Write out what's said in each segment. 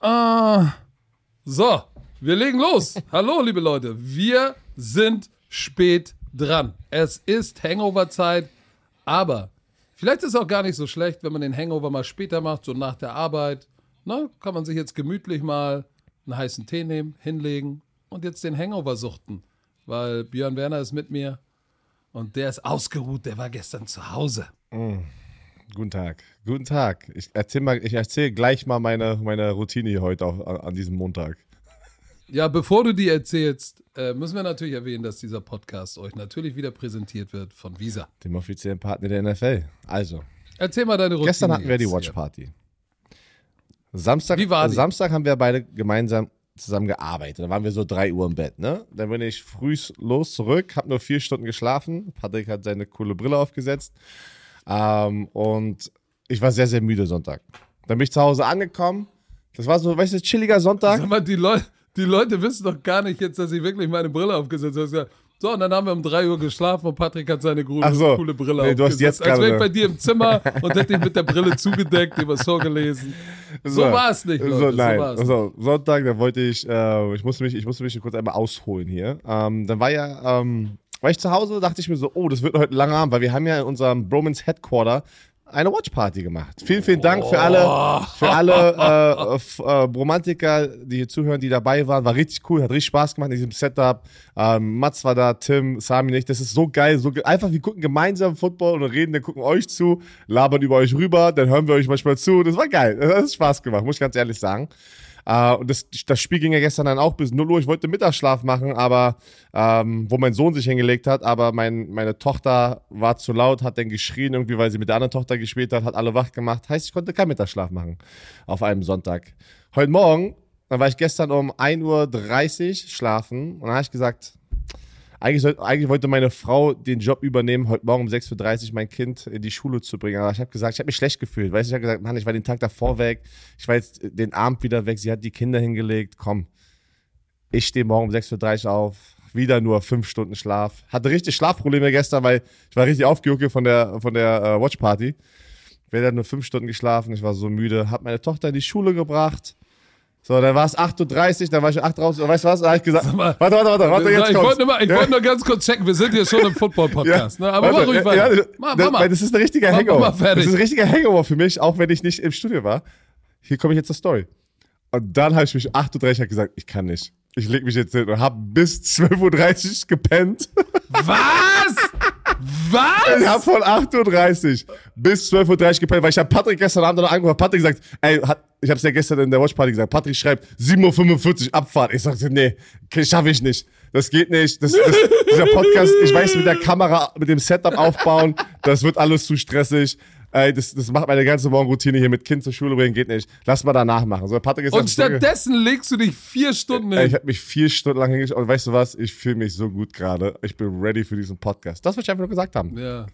Ah, so, wir legen los. Hallo, liebe Leute. Wir sind spät dran. Es ist Hangover-Zeit, aber vielleicht ist es auch gar nicht so schlecht, wenn man den Hangover mal später macht, so nach der Arbeit. Na, kann man sich jetzt gemütlich mal einen heißen Tee nehmen, hinlegen und jetzt den Hangover suchten. Weil Björn Werner ist mit mir und der ist ausgeruht, der war gestern zu Hause. Guten Tag. Guten Tag. Ich erzähle erzähl gleich mal meine, meine Routine hier heute auch an, diesem Montag. Ja, bevor du die erzählst, äh, müssen wir natürlich erwähnen, dass dieser Podcast euch natürlich wieder präsentiert wird von Visa. Dem offiziellen Partner der NFL. Also, Erzähl mal deine Routine. gestern hatten wir die Watch. Party. Samstag, Wie war die? Samstag haben wir beide gemeinsam zusammen gearbeitet. Da waren wir so 3 Uhr im Bett, ne? Dann bin ich früh los zurück, habe nur vier Stunden geschlafen. Patrick hat seine coole Brille aufgesetzt. Ähm, und ich war sehr, sehr müde Sonntag. Dann bin ich zu Hause angekommen. Das war so, weißt du, chilliger Sonntag. Sag mal, die, Leu die Leute wissen doch gar nicht jetzt, dass ich wirklich meine Brille aufgesetzt habe. So, und dann haben wir um 3 Uhr geschlafen und Patrick hat seine coole, so. coole Brille Nee, du hast jetzt Als wäre ich bei dir im Zimmer und hätte dich mit der Brille zugedeckt, über so gelesen. So, war es nicht, Leute. So, nein, war's also, Sonntag, da wollte ich, äh, ich musste mich, ich musste mich kurz einmal ausholen hier. Ähm, dann war ja, ähm, war ich zu Hause, dachte ich mir so, oh, das wird heute ein langer Abend, weil wir haben ja in unserem Bromance Headquarter eine Watchparty gemacht. Vielen, vielen Dank für alle, für alle äh, äh, Romantiker, die hier zuhören, die dabei waren. War richtig cool, hat richtig Spaß gemacht in diesem Setup. Ähm, Mats war da, Tim, Sami nicht. Das ist so geil. So ge einfach, wir gucken gemeinsam Football und reden, dann gucken euch zu, labern über euch rüber, dann hören wir euch manchmal zu. Das war geil. Das hat Spaß gemacht, muss ich ganz ehrlich sagen. Äh, und das, das Spiel ging ja gestern dann auch bis 0 Uhr. Ich wollte Mittagsschlaf machen, aber ähm, wo mein Sohn sich hingelegt hat, aber mein, meine Tochter war zu laut, hat dann geschrien, irgendwie, weil sie mit der anderen Tochter gespielt hat, hat alle wach gemacht. Heißt, ich konnte keinen Mittagsschlaf machen auf einem Sonntag. Heute Morgen, dann war ich gestern um 1.30 Uhr schlafen und dann habe ich gesagt, eigentlich, soll, eigentlich wollte meine Frau den Job übernehmen, heute Morgen um 6.30 Uhr mein Kind in die Schule zu bringen. Aber ich habe gesagt, ich habe mich schlecht gefühlt. Weißt du, ich habe gesagt, Mann, ich war den Tag davor weg, ich war jetzt den Abend wieder weg, sie hat die Kinder hingelegt, komm. Ich stehe morgen um 6.30 Uhr auf, wieder nur fünf Stunden Schlaf. Hatte richtig Schlafprobleme gestern, weil ich war richtig aufgejuckt von der, von der äh, Watchparty. Wir hatten nur fünf Stunden geschlafen, ich war so müde, hab meine Tochter in die Schule gebracht. So, dann war es 8.30 Uhr, dann war ich um 8 raus. Weißt du was? Da habe ich gesagt, Sag mal, warte, warte, warte, warte, jetzt ich kommt's. wollte nur, mal- ich Ja. wollte nur ganz kurz checken, wir sind hier schon im Football-Podcast, ne? aber warte, mach ruhig ja, weiter. ja, mach, das, mach mal. das ist ein richtiger Mach- mach Hangover. fertig. Das ist ein richtiger Hangover für mich, auch wenn ich nicht im Studio war. Hier komme ich jetzt zur Story. Und dann habe ich mich 8.30 Uhr gesagt, ich kann nicht. Ich leg mich jetzt hin und habe bis 12.30 Uhr gepennt. Was? Was? Ich habe von 8.30 Uhr bis 12.30 Uhr gepennt, weil ich habe Patrick gestern Abend noch angerufen. Patrick gesagt, ey, hat, ich habe es ja gestern in der Watchparty gesagt. Patrick schreibt 7.45 Uhr Abfahrt. Ich sagte, nee, schaffe ich nicht. Das geht nicht. Das, das, dieser Podcast, ich weiß, mit der Kamera, mit dem Setup aufbauen, das wird alles zu stressig. Ey, das, das macht meine ganze Morgenroutine hier mit Kind zur Schule bringen, geht nicht. Lass mal danach machen. So, Patrick ist Und stattdessen legst du dich vier Stunden Ey, ich hin. habe mich vier Stunden lang hingeschaut und weißt du was? Ich fühle mich so gut gerade. Ich bin ready für diesen Podcast. Das, was ich einfach nur gesagt haben. Ja.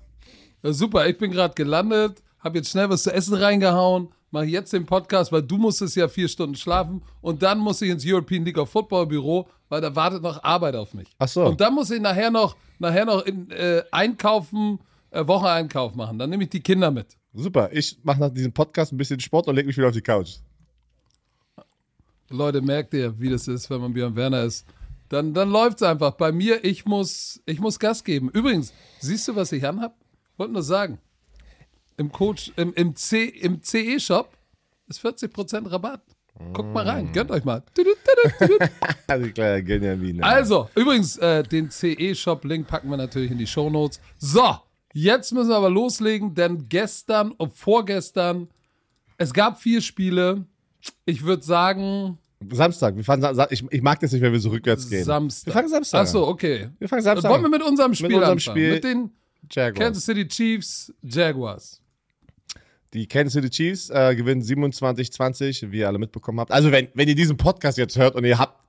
ja. Super, ich bin gerade gelandet, habe jetzt schnell was zu essen reingehauen, mache jetzt den Podcast, weil du musstest ja vier Stunden schlafen und dann muss ich ins European League of Football Büro, weil da wartet noch Arbeit auf mich. Ach so. Und dann muss ich nachher noch, nachher noch in, äh, einkaufen, äh, Wocheneinkauf machen. Dann nehme ich die Kinder mit. Super. Ich mache nach diesem Podcast ein bisschen Sport und leg mich wieder auf die Couch. Leute, merkt ihr, wie das ist, wenn man Björn Werner ist. Dann, dann läuft es einfach. Bei mir, ich muss, ich muss Gas geben. Übrigens, siehst du, was ich anhab? Wollte nur sagen. Im Coach, im, im, C, im CE-Shop ist 40% Rabatt. Guckt mal rein, gönnt euch mal. Also. Also, übrigens, äh, den CE-Shop-Link packen wir natürlich in die Shownotes. So, jetzt müssen wir aber loslegen, denn gestern und vorgestern, es gab vier Spiele. Ich würde sagen, Samstag. Wir Sa- ich, ich mag das nicht, wenn wir so rückwärts gehen. Samstag. Wir fangen Samstag an. Achso, okay. Wir fangen Samstag Wollen wir mit unserem Spiel unserem anfangen? Spiel. Mit den Jaguars. Kansas City Chiefs Jaguars. Die Kansas City Chiefs äh, gewinnen 27-20, wie ihr alle mitbekommen habt. Also wenn, wenn ihr diesen Podcast jetzt hört und ihr habt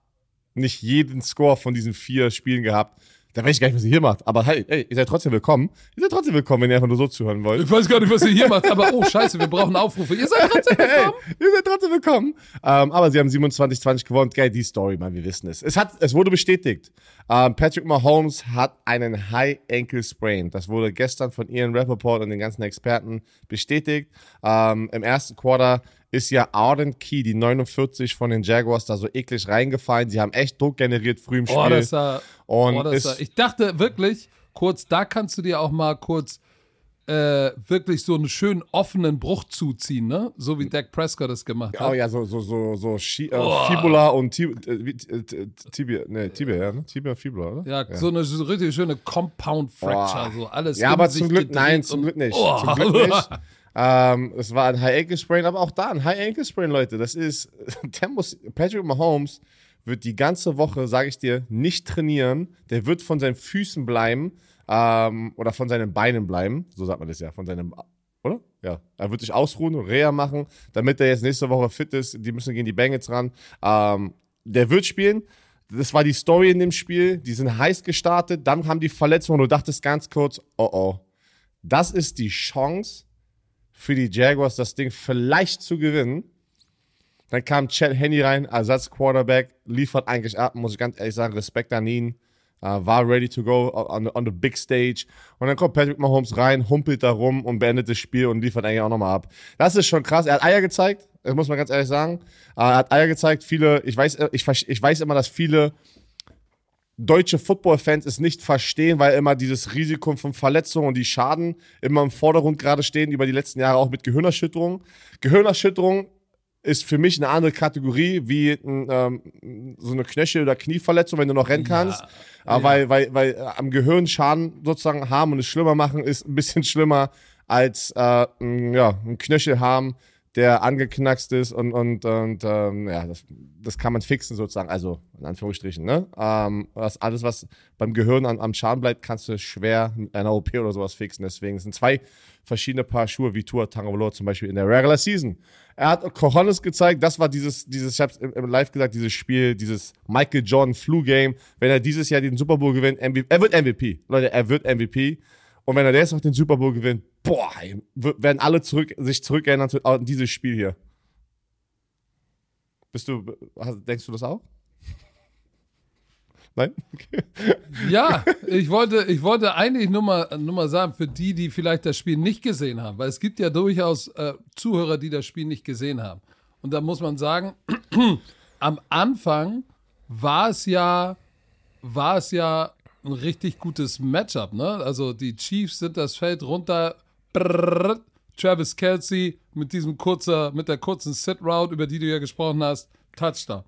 nicht jeden Score von diesen vier Spielen gehabt, dann weiß ich gar nicht, was ihr hier macht. Aber hey, ey, ihr seid trotzdem willkommen. Ihr seid trotzdem willkommen, wenn ihr einfach nur so zuhören wollt. Ich weiß gar nicht, was ihr hier macht, aber oh, scheiße, wir brauchen Aufrufe. Ihr seid trotzdem Hey, willkommen. ihr seid trotzdem willkommen. Ähm, aber sie haben 27-20 gewonnen. Geil, die Story, man, wir wissen es. Es, hat, es wurde bestätigt. Ähm, Patrick Mahomes hat einen High Ankle Sprain. Das wurde gestern von Ian Rappaport und den ganzen Experten bestätigt. Ähm, Im ersten Quarter ist ja Arden Key, die 49 von den Jaguars, da so eklig reingefallen. Sie haben echt Druck generiert früh im Spiel. Oh, das sah, und oh, das ist, sah, ich dachte wirklich, kurz, da kannst du dir auch mal kurz äh, wirklich so einen schönen offenen Bruch zuziehen, ne? So wie Dak Prescott es gemacht hat. Oh ja, so, so, so, so Schi äh, Oh. Fibula und Tib äh, äh, äh, Tibia, ne, Tibia, ja, ne? Tibia, Fibula, oder? Ja, so eine so richtig schöne Compound Fracture, Boah. so alles. Ja, aber zum Glück, nein, zum Glück nicht. Oh. Zum Glück nicht. Ähm, es war ein High Ankle Sprain, aber auch da ein High Ankle Sprain, Leute. Das ist, der muss, Patrick Mahomes wird die ganze Woche, sage ich dir, nicht trainieren. Der wird von seinen Füßen bleiben ähm, oder von seinen Beinen bleiben. So sagt man das ja, von seinem, oder? Ja. Er wird sich ausruhen und Reha machen, damit er jetzt nächste Woche fit ist. Die müssen gegen die Bengals ran. Ähm, der wird spielen. Das war die Story in dem Spiel. Die sind heiß gestartet. Dann haben die Verletzungen und du dachtest ganz kurz, oh oh. Das ist die Chance für die Jaguars, das Ding vielleicht zu gewinnen. Dann kam Chad Henney rein, Ersatz-Quarterback, liefert eigentlich ab, muss ich ganz ehrlich sagen, Respekt an ihn. Äh, war ready to go on, on the big stage. Und dann kommt Patrick Mahomes rein, humpelt da rum und beendet das Spiel und liefert eigentlich auch nochmal ab. Das ist schon krass. Er hat Eier gezeigt, muss man ganz ehrlich sagen. Äh, er hat Eier gezeigt. Viele, ich weiß, ich, ich weiß immer, dass viele deutsche Football-Fans es nicht verstehen, weil immer dieses Risiko von Verletzungen und die Schaden immer im Vordergrund gerade stehen, über die letzten Jahre auch mit Gehirnerschütterung. Gehirnerschütterung ist für mich eine andere Kategorie wie ein, ähm, so eine Knöchel- oder Knieverletzung, wenn du noch rennen kannst. Aber weil, weil, weil äh, am Gehirn Schaden sozusagen haben und es schlimmer machen, ist ein bisschen schlimmer als äh, ein, ja, ein Knöchel haben, der angeknackst ist und, und, und ähm, ja, das, das kann man fixen sozusagen, also in Anführungsstrichen. Ne? Ähm, was, alles, was beim Gehirn an, am Schaden bleibt, kannst du schwer mit einer OP oder sowas fixen. Deswegen sind zwei verschiedene Paar Schuhe, wie Tua Tagovailoa zum Beispiel in der Regular Season. Er hat Cojones gezeigt, das war dieses, dieses ich hab's im, Live gesagt, dieses Spiel, dieses Michael Jordan Flu Game. Wenn er dieses Jahr den Super Bowl gewinnt, MVP, er wird MVP. Leute, er wird MVP. Und wenn er jetzt noch den Super Bowl gewinnt, boah, werden alle zurück, sich zurückerinnern zu- an dieses Spiel hier. Bist du, denkst du das auch? Nein? Okay. Ja, ich wollte, ich wollte eigentlich nur mal, nur mal sagen, für die, die vielleicht das Spiel nicht gesehen haben, weil es gibt ja durchaus äh, Zuhörer, die das Spiel nicht gesehen haben. Und da muss man sagen, am Anfang war es ja, war es ja ein richtig gutes Matchup, ne? Also die Chiefs sind das Feld runter, brrr, Travis Kelsey mit diesem kurzer, mit der kurzen Sit-Route, über die du ja gesprochen hast, Touchdown.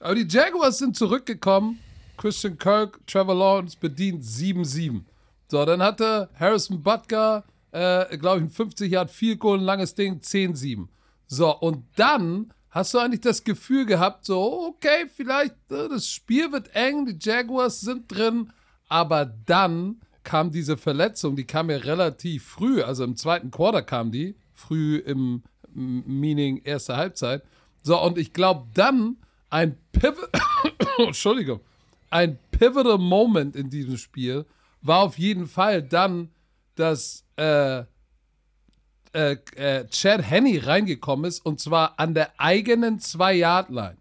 Aber die Jaguars sind zurückgekommen. Christian Kirk, Trevor Lawrence bedient 7-7. So, dann hatte Harrison Butker, äh, glaube ich, ein 50 Yard Field Goal, ein langes Ding, 10-7. So, und dann hast du eigentlich das Gefühl gehabt, so, okay, vielleicht, äh, das Spiel wird eng, die Jaguars sind drin, aber dann kam diese Verletzung, die kam ja relativ früh, also im zweiten Quarter kam die, früh im Meaning erste Halbzeit. So, und ich glaube dann ein Pivot, Entschuldigung, ein pivotal Moment in diesem Spiel war auf jeden Fall dann, dass äh, äh, äh, Chad Henney reingekommen ist und zwar an der eigenen 2-Yard-Line.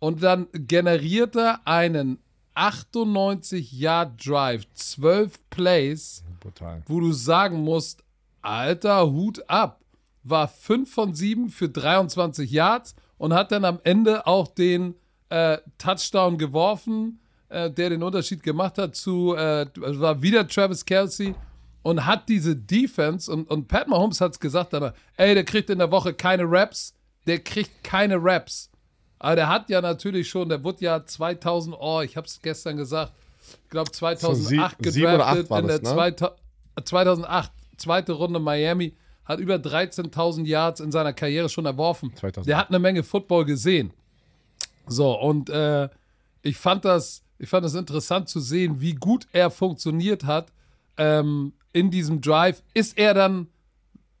Und dann generiert er einen 98-Yard-Drive, 12 Plays, Brutal. wo du sagen musst, alter Hut ab. War 5 von 7 für 23 Yards und hat dann am Ende auch den äh, Touchdown geworfen, äh, der den Unterschied gemacht hat zu, äh, es war wieder Travis Kelsey und hat diese Defense und, und Pat Mahomes hat es gesagt danach, ey, der kriegt in der Woche keine Raps, der kriegt keine Raps. Aber der hat ja natürlich schon, der wurde ja 2000, oh, ich habe es gestern gesagt, ich glaube 2008 So sie- gedraftet in das, der ne? zweita- 2008, zweite Runde Miami, hat über 13.000 Yards in seiner Karriere schon erworfen. 2008. Der hat eine Menge Football gesehen. So, und äh, ich, fand das, ich fand das interessant zu sehen, wie gut er funktioniert hat ähm, in diesem Drive. Ist er dann,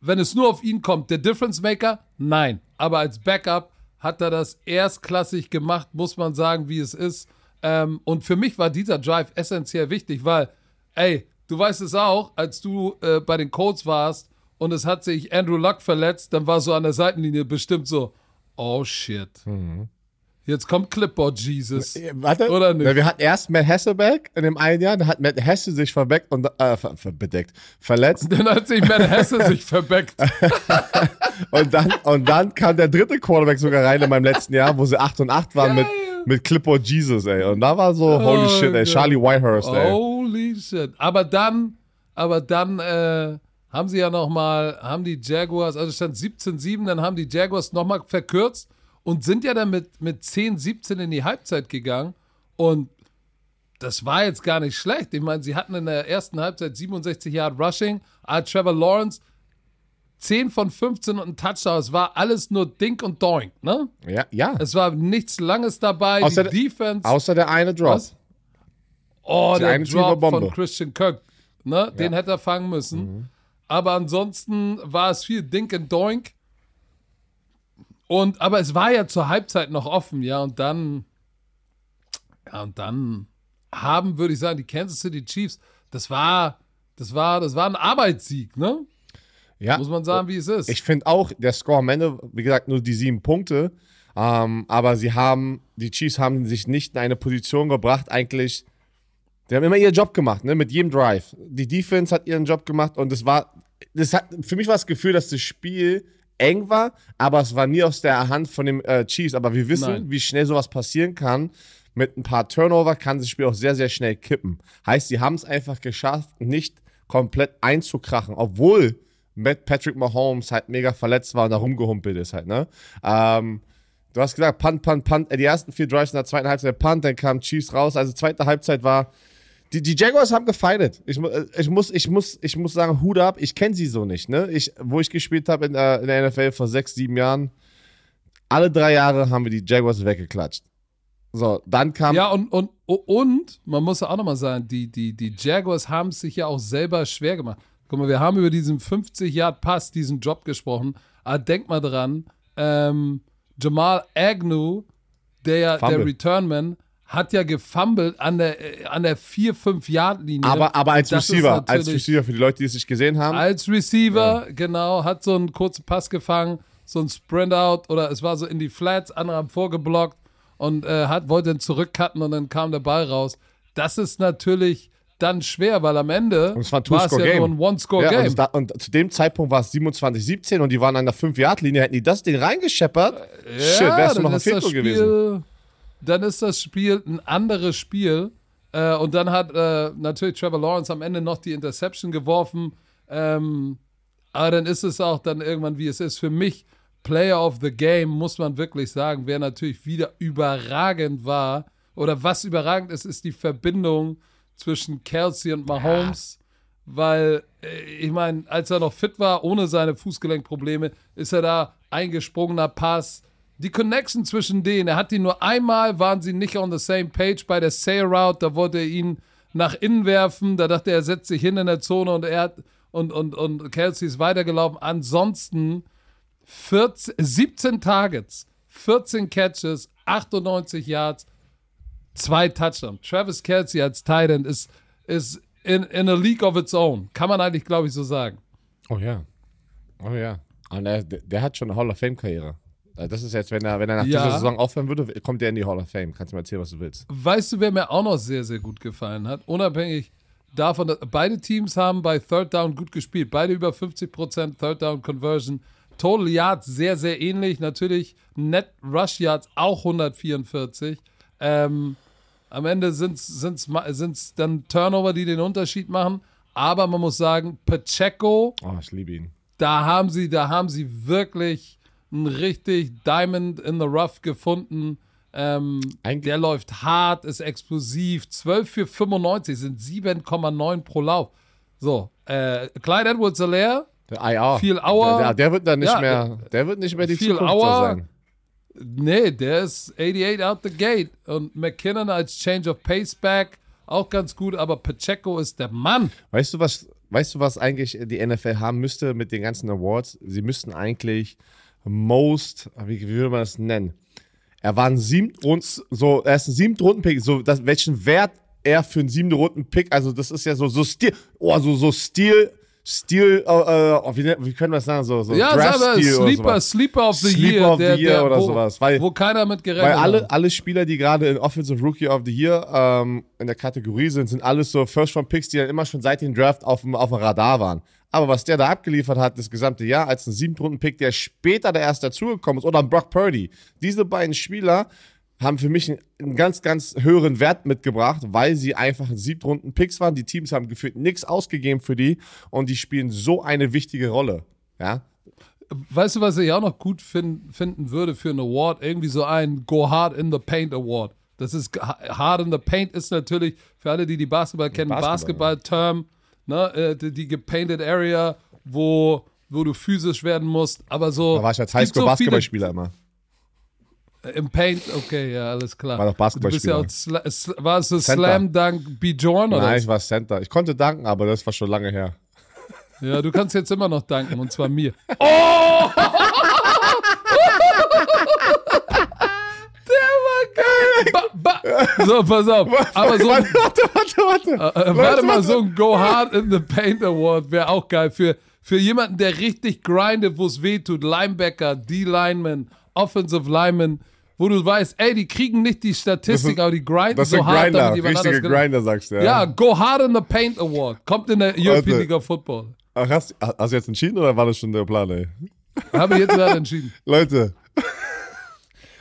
wenn es nur auf ihn kommt, der Difference Maker? Nein. Aber als Backup hat er das erstklassig gemacht, muss man sagen, wie es ist. Ähm, und für mich war dieser Drive essentiell wichtig, weil, ey, du weißt es auch, als du äh, bei den Colts warst und es hat sich Andrew Luck verletzt, dann war so an der Seitenlinie bestimmt so, oh shit. Jetzt kommt Clipboard Jesus. Äh, Warte, Oder nicht? Wir hatten erst Matt Hasselbeck in dem einen Jahr, da hat Matt Hesse sich verbeckt und, äh, ver, ver, bedeckt, verletzt. Dann hat sich Matt Hesse sich verbeckt. Und dann, und dann kam der dritte Quarterback sogar rein in meinem letzten Jahr, wo sie 8 und 8 waren mit, mit Clipboard Jesus, ey. Und da war so, holy Oh shit, ey. Charlie Whitehurst, ey. Holy shit. Aber dann, aber dann äh, haben sie ja noch mal, haben die Jaguars, also stand 17-7, dann haben die Jaguars noch mal verkürzt und sind ja dann mit, mit 10-17 in die Halbzeit gegangen und das war jetzt gar nicht schlecht. Ich meine, sie hatten in der ersten Halbzeit 67 Yard Rushing, ah, Trevor Lawrence 10 von 15 und ein Touchdown. Es war alles nur Dink und Doink, ne? Ja, ja. Es war nichts Langes dabei. Außer die der- Defense. Außer der eine Drop. Was? Oh, Die der Drop von Christian Kirk. Ne? Den hätte er fangen müssen. Mhm. Aber ansonsten war es viel Dink and Doink. Und, aber es war ja zur Halbzeit noch offen, ja, und dann, ja, und dann haben, würde ich sagen, die Kansas City Chiefs, das war, das war, das war ein Arbeitssieg, ne? Ja. Muss man sagen, wie es ist. Ich finde auch, der Score am Ende, wie gesagt, nur die sieben Punkte. Ähm, aber sie haben, die Chiefs haben sich nicht in eine Position gebracht, eigentlich. Die haben immer ihren Job gemacht, ne, mit jedem Drive. Die Defense hat ihren Job gemacht und es war, das hat, für mich war das Gefühl, dass das Spiel eng war, aber es war nie aus der Hand von den äh, Chiefs. Aber wir wissen, Nein. wie schnell sowas passieren kann. Mit ein paar Turnover kann das Spiel auch sehr, sehr schnell kippen. Heißt, sie haben es einfach geschafft, nicht komplett einzukrachen, obwohl Matt Patrick Mahomes halt mega verletzt war und da rumgehumpelt ist halt, ne? Ähm, du hast gesagt, Punt, Punt, Punt. Äh, Die ersten vier Drives in der zweiten Halbzeit Punt, dann kam Chiefs raus. Also zweite Halbzeit war. Die, die Jaguars haben gefeitet. Ich, äh, ich, muss, ich, muss, ich muss sagen, Hut ab, ich kenne sie so nicht. Ne? Ich, wo ich gespielt habe in, äh, in der NFL vor sechs, sieben Jahren, alle drei Jahre haben wir die Jaguars weggeklatscht. So, dann kam. Ja, und, und, und man muss ja auch nochmal sagen, die, die, die Jaguars haben es sich ja auch selber schwer gemacht. Guck mal, wir haben über diesen 50-Yard-Pass, diesen Job gesprochen. Aber denk mal dran, ähm, Jamal Agnew, der ja der. Returnman, hat ja gefummelt an der, äh, an der 4-5-Yard-Linie. aber, aber als Das Receiver, als Receiver für die Leute, die es nicht gesehen haben. Als Receiver, genau, hat so einen kurzen Pass gefangen, so ein Sprint-Out oder es war so in die Flats, andere haben vorgeblockt und äh, hat, wollte dann zurückcutten und dann kam der Ball raus. Das ist natürlich dann schwer, weil am Ende Und es war ein war es ja Two-Score-Game. nur ein Ja, und, One-Score-Game. es da, und zu dem Zeitpunkt war es 27-17 und die waren an der 5-Yard-Linie. Hätten die das Ding reingescheppert, shit, wärst du noch ein Spiel, gewesen. Dann ist das Spiel ein anderes Spiel. Äh, und dann hat äh, natürlich Trevor Lawrence am Ende noch die Interception geworfen. Ähm, aber dann ist es auch dann irgendwann, wie es ist. Für mich, Player of the Game, muss man wirklich sagen, wer natürlich wieder überragend war. Oder was überragend ist, ist die Verbindung zwischen Kelsey und Mahomes. Weil, äh, ich meine, als er noch fit war, ohne seine Fußgelenkprobleme, ist er da eingesprungener Pass. Die Connection zwischen denen, er hat die nur einmal, waren sie nicht on the same page bei der Sail Route, da wollte er ihn nach innen werfen, da dachte er, er setzt sich hin in der Zone und er hat, und, und, und Kelsey ist weitergelaufen. Ansonsten 14, 17 Targets, 14 Catches, 98 Yards, zwei Touchdowns. Travis Kelsey als Tight End ist, ist in, in a league of its own. Kann man eigentlich, glaube ich, so sagen. Oh ja. Oh ja. Und der, der hat schon eine Hall of Fame-Karriere. Also Das ist jetzt, wenn er, wenn er nach Ja. dieser Saison aufhören würde, kommt er in die Hall of Fame. Kannst du mir erzählen, was du willst. Weißt du, wer mir auch noch sehr, sehr gut gefallen hat? Unabhängig davon, dass beide Teams haben bei Third Down gut gespielt. Beide über 50% Third Down Conversion. Total Yards sehr, sehr ähnlich. Natürlich Net Rush Yards auch 144. Ähm, am Ende sind es dann Turnover, die den Unterschied machen. Aber man muss sagen, Pacheco, Oh, ich liebe ihn. da haben sie, da haben sie wirklich ein richtig Diamond in the Rough gefunden. Ähm, der läuft hart, ist explosiv. 12 für 95 sind 7,9 pro Lauf. So, äh, Clyde Edwards Alaire, IR. Viel Auer. Der, der, der wird dann nicht Ja, mehr, der wird nicht mehr die viel Zukunft Auer. sein. nee, der ist 88 out the gate. Und McKinnon als Change of Pace back, auch ganz gut, aber Pacheco ist der Mann. Weißt du, was, weißt du, was eigentlich die NFL haben müsste mit den ganzen Awards? Sie müssten eigentlich most, wie, wie würde man das nennen? Er war ein siebten so, er ist ein siebten Runden-Pick, so, das, welchen Wert er für einen siebten Runden-Pick, also das ist ja so, so Stil, oh, so, so Stil, Steel, äh, äh, wie, wie können wir das sagen? So, so Ja, Draft Sleeper. Sleeper of the Sleeper Year. of the der, Year der, oder wo, sowas, weil- wo keiner mit gerechnet Weil alle, hat. alle Spieler, die gerade in Offensive Rookie of the Year ähm, in der Kategorie sind, sind alles so First-Round-Picks, die dann immer schon seit dem Draft auf dem, auf dem Radar waren. Aber was der da abgeliefert hat, das gesamte Jahr, als ein Siebtrunden-Pick, der später der erst dazugekommen ist, oder ein Brock Purdy. Diese beiden Spieler haben für mich einen, ganz, ganz höheren Wert mitgebracht, weil sie einfach Siebtrunden-Picks waren. Die Teams haben gefühlt nichts ausgegeben für die und die spielen so eine wichtige Rolle. Ja, Weißt du, was ich auch noch gut fin finden würde für einen Award? Irgendwie so ein Go Hard in the Paint Award. Das ist Hard in the Paint ist natürlich für alle, die die Basketball kennen, Basketball, Basketball-Term, ne, äh, die, die gepainted Area, wo, wo du physisch werden musst. Aber so. da war ich als gibt so Highschool-Basketballspieler immer. Im Paint, okay, ja, alles klar. War doch Basketballspieler. Du bist ja auch Sla Sl war es so Center. Slam Dunk Bjorn oder? Nein, ich war Center. Ich konnte danken, aber das war schon lange her. Ja, du kannst jetzt immer noch danken und zwar mir. Oh! Der war geil. Ba, ba. So, pass auf. Aber so, warte, warte, warte, warte. äh, warte mal, so ein Go Hard in the Paint Award wäre auch geil für, für jemanden, der richtig grindet, wo es weh tut. Linebacker, D-Lineman, Offensive Lineman, wo du weißt, ey, die kriegen nicht die Statistik, ist- aber die grinden Das so hart, Grinder, damit richtige. Grinder, sagst du. Ja. Ja, Go Hard in the Paint Award. Kommt in der European. League of Football. Ach, hast, hast du jetzt entschieden oder war das schon der Plan, ey? Habe ich jetzt gerade entschieden. Leute,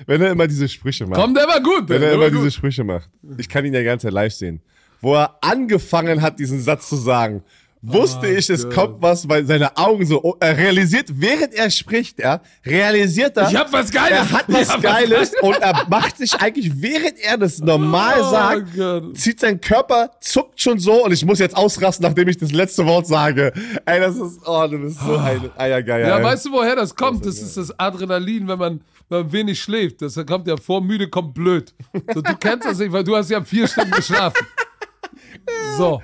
wenn er immer diese Sprüche macht, Komm, der war gut. wenn er immer war diese gut. Sprüche macht, ich kann ihn ja ganz live sehen, wo er angefangen hat, diesen Satz zu sagen, wusste Oh ich, es Gott. kommt was, weil seine Augen so, oh, er realisiert, während er spricht, er realisiert er, Ich hab was Geiles. er hat was Geiles und er macht sich eigentlich, während er das normal Oh sagt, Gott. zieht sein Körper, zuckt schon so und ich muss jetzt ausrasten, nachdem ich das letzte Wort sage. Ey, das ist, oh, du bist so ein Eiergeier. Ja, ey. weißt du, woher das kommt? Das ist das Adrenalin, wenn man, wenn man wenig schläft. Das kommt ja vor, müde kommt blöd. So, du kennst das nicht, weil du hast ja vier Stunden geschlafen. So.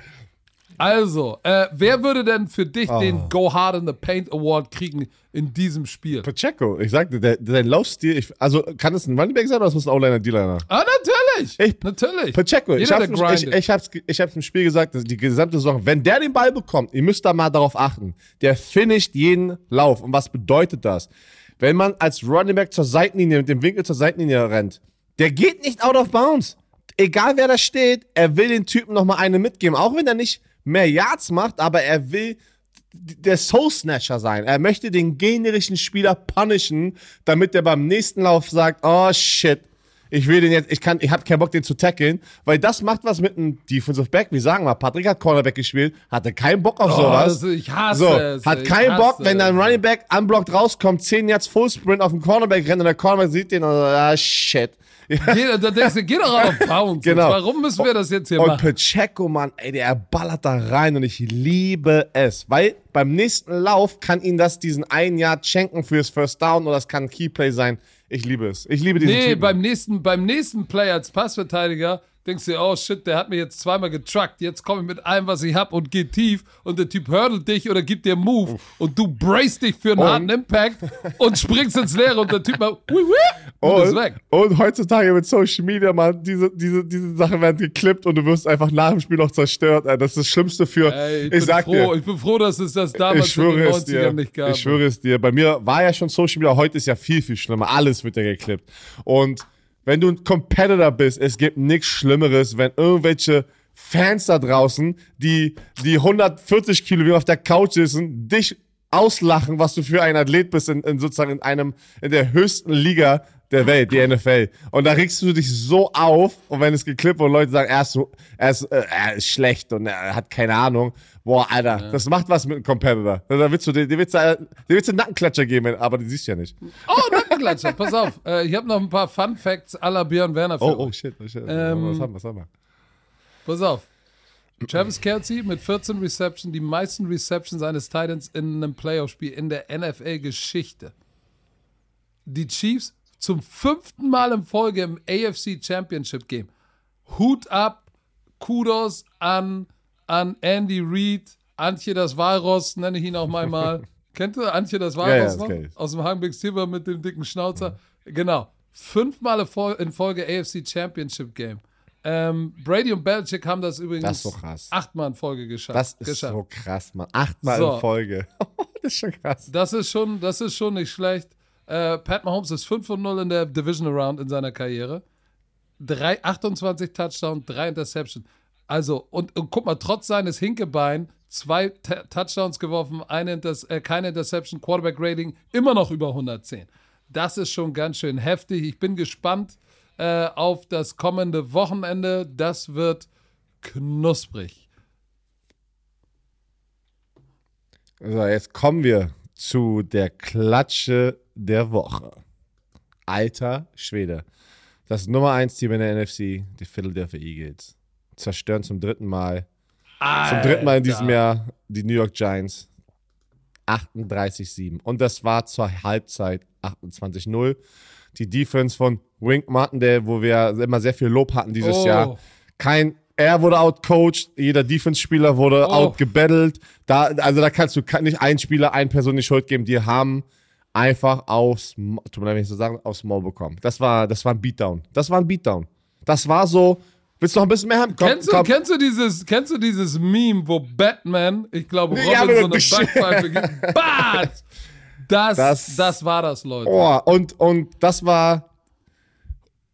Also, äh, wer würde denn für dich Ah. den Go Hard in the Paint Award kriegen in diesem Spiel? Pacheco, ich sagte, der, dein Laufstil, ich, also kann es ein Running Back sein oder ist es ein O-Liner, D-Liner? Ah, natürlich. Ich- natürlich. Pacheco, ich Jeder, hab's, der ich, ich, hab's, ich hab's im Spiel gesagt, die gesamte Saison, wenn der den Ball bekommt, ihr müsst da mal darauf achten, der finisht jeden Lauf. Und was bedeutet das? Wenn man als Running Back zur Seitenlinie, mit dem Winkel zur Seitenlinie rennt, der geht nicht out of bounds. Egal wer da steht, er will den Typen nochmal eine mitgeben. Auch wenn er nicht mehr Yards macht, aber er will der Soul Snatcher sein. Er möchte den gegnerischen Spieler punishen, damit der beim nächsten Lauf sagt, oh shit, ich will den jetzt, ich kann, ich habe keinen Bock, den zu tackeln, weil das macht was mit einem Defensive Back. Wir sagen mal, Patrick hat Cornerback gespielt, hatte keinen Bock auf Oh, sowas. das- ich hasse so, es, hat keinen Bock, wenn dein Running Back unblockt rauskommt, 10 Yards Full Sprint auf den Cornerback rennt und der Cornerback sieht den und sagt, ah shit. Geh, da denkst du, geh doch auf Bounce. Genau. Warum müssen wir das jetzt hier Und machen? Pacheco, Mann, ey, der ballert da rein und ich liebe es. Weil beim nächsten Lauf kann ihn das diesen einen Yard schenken fürs First Down oder es kann ein Keyplay sein. Ich liebe es. Ich liebe diesen Nee, Typen. beim nächsten, beim nächsten Play als Passverteidiger denkst du dir, oh shit, der hat mir jetzt zweimal getruckt, jetzt komme ich mit allem, was ich hab und geht tief und der Typ hurdelt dich oder gibt dir einen Move und du brace dich für einen Und- harten Impact und springst ins Leere und der Typ mal hui, hui, und ist und, weg. und heutzutage mit Social Media, Mann, diese, diese, diese Sachen werden geklippt und du wirst einfach nach dem Spiel noch zerstört. Das ist das Schlimmste für, Ey, ich, ich bin sag froh, dir, ich bin froh, dass es das damals ich in den schwöre es 90ern dir. nicht gab. Ich schwöre es dir. Bei mir war ja schon Social Media, heute ist ja viel, viel schlimmer. Alles wird ja geklippt. Und wenn du ein Competitor bist, es gibt nichts Schlimmeres, wenn irgendwelche Fans da draußen, die, die 140 Kilo wie auf der Couch sitzen, dich auslachen, was du für ein Athlet bist in, in sozusagen in einem, in der höchsten Liga der Welt, die NFL. Und da regst du dich so auf, und wenn es geklippt wird und Leute sagen, er ist, er ist, äh, er ist schlecht und er hat keine Ahnung. Boah, Alter, das macht was mit einem Competitor. Da willst du, dir dir willst du, dir willst du einen Nackenklatscher geben, aber die siehst du ja nicht. Oh, Nackenklatscher, pass auf. Äh, ich habe noch ein paar Fun Facts la Björn Werner für Oh, oh, shit, oh, shit. Ähm, was haben wir, was haben wir? Pass auf. Travis Kelsey mit 14 Receptions, die meisten Receptions eines Titans in einem Playoff-Spiel in der NFL-Geschichte. Die Chiefs zum fünften Mal in Folge im AFC Championship Game. Hut ab, Kudos an, an Andy Reid, Antje das Walross, nenne ich ihn auch mal mal. Kennt ihr Antje das Walross Ja, ja, noch? Aus dem Hagenbeck Silber mit dem dicken Schnauzer. Genau. Fünfmal in Folge AFC Championship Game. Ähm, Brady und Belichick haben das übrigens Das so achtmal in Folge geschafft. Das ist geschafft. so krass, Mann. Achtmal So. in Folge. das ist schon krass. Das ist schon, das ist schon nicht schlecht. Äh, Pat Mahomes ist 5 von 0 in der Division Round in seiner Karriere. Drei, 28 Touchdowns, 3 Interception. Also, und, und guck mal, trotz seines Hinkebein, zwei T Touchdowns geworfen, eine Inters äh, keine Interception, Quarterback Rating immer noch über 110. Das ist schon ganz schön heftig. Ich bin gespannt äh, auf das kommende Wochenende. Das wird knusprig. So, jetzt kommen wir zu der Klatsche der Woche. Alter Schwede. Das Nummer 1 Team in der NFC, die Philadelphia Eagles, zerstören zum dritten Mal, zum dritten Mal in diesem Jahr die New York Giants. 38-7. Und das war zur Halbzeit 28-0. Die Defense von Wink Martindale, wo wir immer sehr viel Lob hatten dieses Oh. Jahr. Kein, er wurde outcoached, jeder Defense-Spieler wurde Oh. outgebattelt. Da, also da kannst du nicht einen Spieler, eine Person die Schuld geben. Die haben einfach aufs, tut mir leid, wenn ich so sagen, aufs Maul bekommen. Das war, das war ein Beatdown. Das war ein Beatdown. Das war so, willst du noch ein bisschen mehr haben? Komm, Kennst du, komm. kennst, du dieses, kennst du dieses Meme, wo Batman, ich glaube, Robin Ja, so eine Backpfeife gibt? Bad! Das, das, Das- war das, Leute. Oh, und, und das war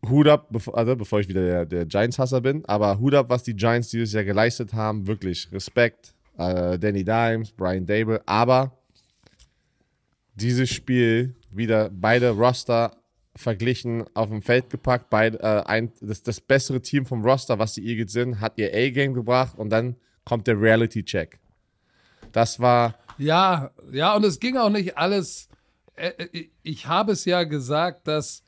Hut ab, bevor, also bevor ich wieder der, der Giants-Hasser bin, aber Hut ab, was die Giants dieses Jahr geleistet haben. Wirklich Respekt. Äh, Danny Dimes, Brian Dable, aber dieses Spiel wieder beide Roster verglichen auf dem Feld gepackt. Beide, äh, ein, das, das bessere Team vom Roster, was die Eagles sind, hat ihr A-Game gebracht und dann kommt der Reality-Check. Das war Ja, ja, und es ging auch nicht alles. äh, äh, Ich habe es ja gesagt, dass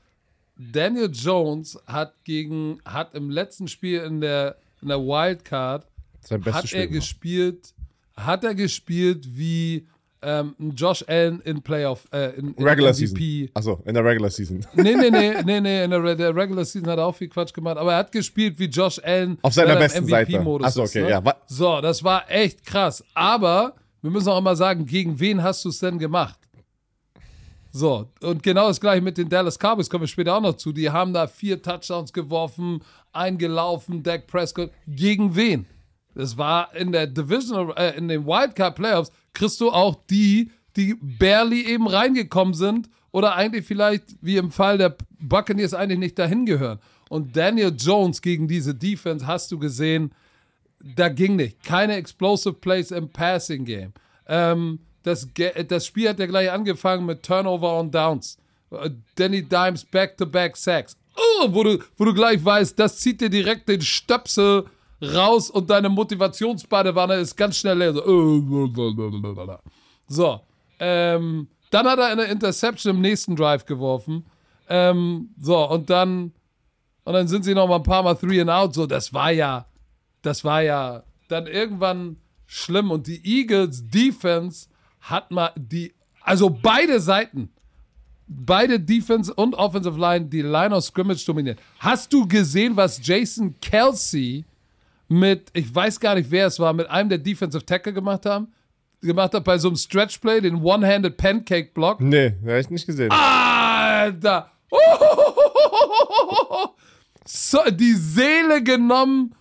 Daniel Jones hat gegen, hat im letzten Spiel in der, in der Wildcard, hat er Spiel. gespielt, hat er gespielt wie ähm, Josh Allen in Playoff, äh, in, in Regular MVP. Season. Achso, in der Regular Season. Nee, nee, nee, nee, nee, in der, der Regular Season hat er auch viel Quatsch gemacht, aber er hat gespielt wie Josh Allen Auf seiner er besten Seite. MVP-Modus Achso, ist, okay, ne? ja. Wa- So, das war echt krass. Aber wir müssen auch immer sagen, gegen wen hast du es denn gemacht? So, und genau das gleiche mit den Dallas Cowboys, kommen wir später auch noch zu. Die haben da vier Touchdowns geworfen, eingelaufen, Dak Prescott. Gegen wen? Das war in der Division, äh, in den Wildcard Playoffs, kriegst du auch die, die barely eben reingekommen sind oder eigentlich vielleicht, wie im Fall der Buccaneers, eigentlich nicht dahin gehören. Und Daniel Jones gegen diese Defense hast du gesehen, da ging nicht. Keine explosive Plays im Passing Game. Ähm, das, das Spiel hat ja gleich angefangen mit Turnover on Downs. Äh, Danny Dimes Back-to-Back Sacks. Oh, wo, du, wo du gleich weißt, das zieht dir direkt den Stöpsel raus und deine Motivationsbadewanne ist ganz schnell leer. So, äh, so ähm, dann hat er eine Interception im nächsten Drive geworfen. Ähm, so, und dann, und dann sind sie noch mal ein paar Mal Three and Out. So, das war ja, das war ja dann irgendwann schlimm. Und die Eagles Defense hat mal die, also beide Seiten, beide Defense und Offensive Line, die Line of Scrimmage dominiert. Hast du gesehen, was Jason Kelsey mit, ich weiß gar nicht, wer es war, mit einem der Defensive Tackle gemacht haben? Gemacht hat bei so einem Stretch Play, den One-Handed Pancake Block. Nee, hab ich nicht gesehen. Alter! So, die Seele genommen,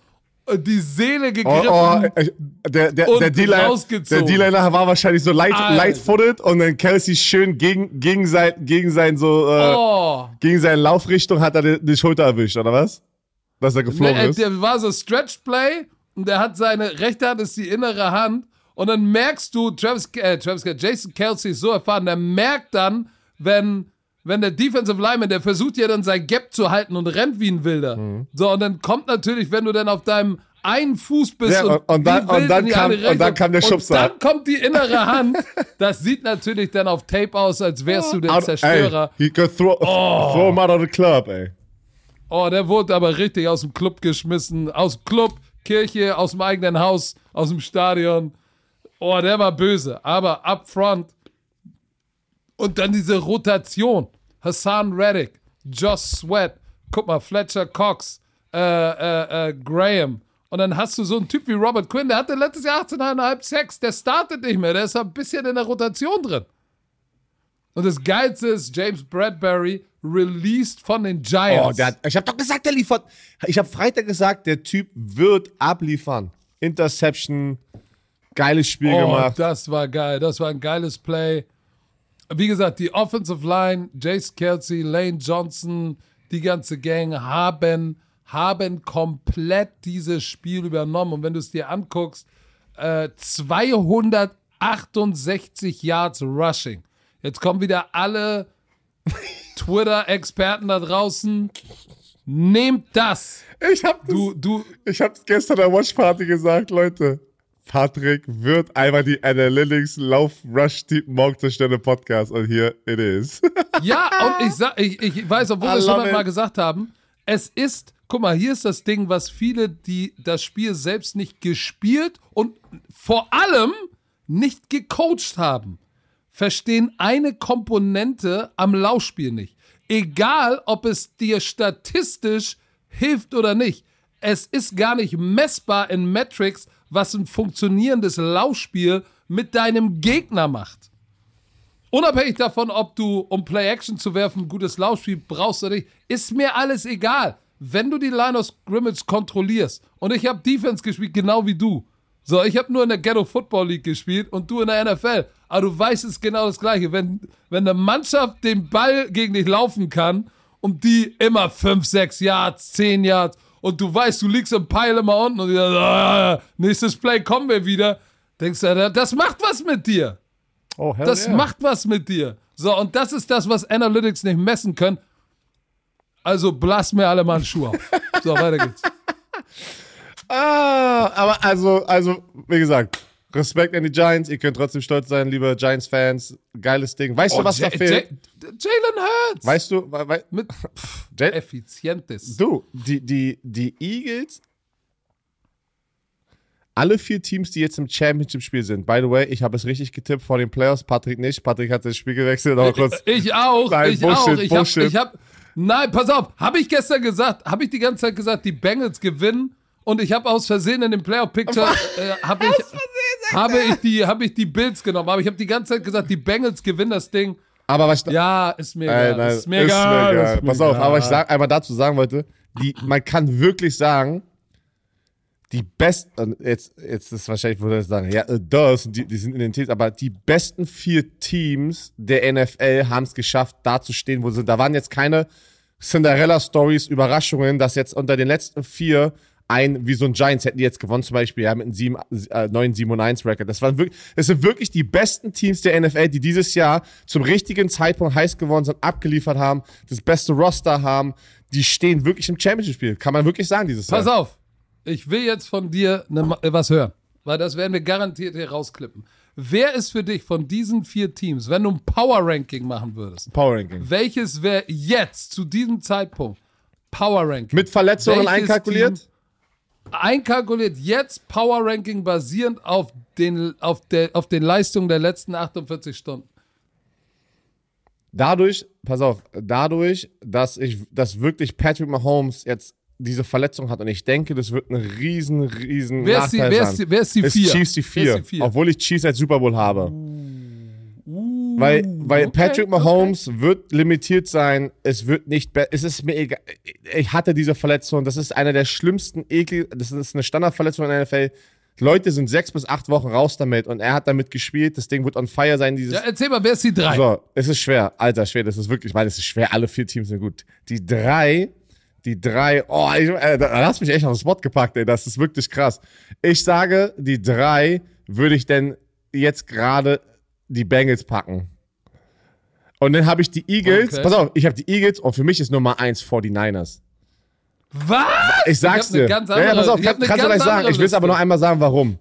die Seele Oh, gegriffen. oh, äh, der, der, D-Liner rausgezogen. der D-Liner war wahrscheinlich so light, Alter. light-footed und dann Kelsey schön gegen, gegen, sein, gegen sein so, äh, oh. gegen seine Laufrichtung hat er die, die Schulter erwischt, oder was? Dass er geflogen äh, ist. der war so Stretch Play und der hat seine rechte Hand ist die innere Hand und dann merkst du, Travis, äh, Travis Jason Kelsey ist so erfahren, der merkt dann, wenn, wenn der Defensive Lineman, der versucht ja dann sein Gap zu halten und rennt wie ein Wilder. Mhm. So, und dann kommt natürlich, wenn du dann auf deinem einen Fuß bist Ja, und, und- und dann- und dann kam- und dann kam der Schubser. Und dann kommt die innere Hand. Das sieht natürlich dann auf Tape aus, als wärst du der Zerstörer. Ey, he could throw, throw him out of the club, ey. Oh, der wurde aber richtig aus dem Club geschmissen. Aus dem Club, Kirche, aus dem eigenen Haus, aus dem Stadion. Oh, der war böse. Aber up front. Und dann diese Rotation. Hassan Reddick, Josh Sweat, guck mal, Fletcher Cox, äh, äh, äh, Graham. Und dann hast du so einen Typ wie Robert Quinn, der hatte letztes Jahr 18,5 Sex, der startet nicht mehr, der ist ein bisschen in der Rotation drin. Und das Geilste ist, James Bradbury released von den Oh, Giants. der hat, ich habe doch gesagt, der liefert. Ich habe Freitag gesagt, der Typ wird abliefern. Interception, geiles Spiel oh, gemacht. das war geil. Das war ein geiles Play. Wie gesagt, die Offensive Line, Jace Kelsey, Lane Johnson, die ganze Gang haben, haben komplett dieses Spiel übernommen. Und wenn du es dir anguckst, äh, 268 Yards Rushing. Jetzt kommen wieder alle Twitter-Experten da draußen. Nehmt das. Ich habe Du, du, ich hab's gestern der Watchparty gesagt, Leute. Patrick wird einmal die Analytics Lauf Rush Deep Morg zerstören im Podcast und hier it is. Ja, und ich, sag, ich, ich weiß, obwohl wir es hundertmal it. gesagt haben, es ist, guck mal, hier ist das Ding, was viele, die das Spiel selbst nicht gespielt und vor allem nicht gecoacht haben, verstehen eine Komponente am Laufspiel nicht. Egal, ob es dir statistisch hilft oder nicht. Es ist gar nicht messbar in Metrics, was ein funktionierendes Laufspiel mit deinem Gegner macht. Unabhängig davon, ob du, um Play-Action zu werfen, ein gutes Laufspiel brauchst oder nicht, ist mir alles egal. Wenn du die Line of Scrimmage kontrollierst und ich habe Defense gespielt, genau wie du. So, ich habe nur in der Ghetto Football League gespielt und du in der NFL. Aber du weißt es genau das Gleiche. Wenn, wenn eine Mannschaft den Ball gegen dich laufen kann und die immer 5, 6 Yards, 10 Yards und du weißt, du liegst im Pile immer unten und sagen, ah, nächstes Play kommen wir wieder, denkst du, das macht was mit dir. Oh, hell Das macht was mit dir. So, und das ist das, was Analytics nicht messen können. Also blass mir alle mal einen Schuh auf. So, weiter geht's. Ah, aber also, also, wie gesagt, Respekt an die Giants. Ihr könnt trotzdem stolz sein, liebe Giants-Fans. Geiles Ding. Weißt du, was da Oh, Ja- fehlt? Ja- Jalen Hurts. Weißt du, wei- Mit effizientes. du, die, die, die Eagles, alle vier Teams, die jetzt im Championship-Spiel sind, by the way, ich habe es richtig getippt vor den Playoffs, Patrick nicht. Patrick hat das Spiel gewechselt, aber kurz. Ich auch. Nein, ich Bullshit, auch. Ich hab, Bullshit. ich hab, nein, pass auf. Habe ich gestern gesagt, habe ich die ganze Zeit gesagt, die Bengals gewinnen und ich habe aus Versehen in dem Playoff-Picture äh, habe ich, habe ich, die, hab ich die Bills genommen. Aber ich habe die ganze Zeit gesagt, die Bengals gewinnen das Ding. Aber was ich, Ja, ist mir egal. nein, ist mir egal. ist Pass auf, aber ich sag einmal dazu sagen wollte, die, man kann wirklich sagen, die besten, jetzt, jetzt ist wahrscheinlich, würde ich sagen, ja, äh, das, die, die sind in den Teams, aber die besten vier Teams der NFL haben es geschafft, da zu stehen, wo sie sind. Da waren jetzt keine Cinderella-Stories, Überraschungen, dass jetzt unter den letzten vier ein, wie so ein Giants hätten die jetzt gewonnen, zum Beispiel, ja, mit einem 7, äh, 9, 7 und 1 Record. Das waren wirklich, das sind wirklich die besten Teams der NFL, die dieses Jahr zum richtigen Zeitpunkt heiß geworden sind, abgeliefert haben, das beste Roster haben. Die stehen wirklich im Championship-Spiel. Kann man wirklich sagen, dieses Pass Jahr. auf, ich will jetzt von dir ne, äh, was hören, weil das werden wir garantiert hier rausklippen. Wer ist für dich von diesen vier Teams, wenn du ein Power-Ranking machen würdest, Power Ranking. welches wäre jetzt zu diesem Zeitpunkt Power-Ranking? Mit Verletzungen Welches einkalkuliert? Team einkalkuliert jetzt Power Ranking basierend auf den, auf, der, auf den Leistungen der letzten 48 Stunden. Dadurch, pass auf, dadurch, dass ich, dass wirklich Patrick Mahomes jetzt diese Verletzung hat und ich denke, das wird ein riesen, riesen Wer ist die, Nachteil wer sein. ist die, wer ist die ist vier? Chiefs die Wer ist die vier? obwohl ich Chiefs als Super Bowl habe. Weil weil okay, Patrick Mahomes wird limitiert sein. Es wird nicht, es ist mir egal. Ich hatte diese Verletzung. Das ist eine der schlimmsten Ekel. Das ist eine Standardverletzung in der NFL. Leute sind sechs bis acht Wochen raus damit und er hat damit gespielt. Das Ding wird on fire sein. Dieses Ja, erzähl mal, wer ist die drei? so, es ist schwer. Alter, schwer. Das ist wirklich, weil es ist schwer. Alle vier Teams sind gut. Die drei, die drei, oh, ich, äh, da da hast mich echt auf den Spot gepackt, ey. Das ist wirklich krass. Ich sage, die drei würde ich denn jetzt gerade die Bengals packen. Und dann habe ich die Eagles. Okay. Pass auf, ich habe die Eagles und für mich ist Nummer eins 49ers. Was? Ich sag's eine dir. ganz ja, ja, andere- pass auf, ich kann, kannst du gleich sagen. andere Ich will es aber noch einmal sagen, warum.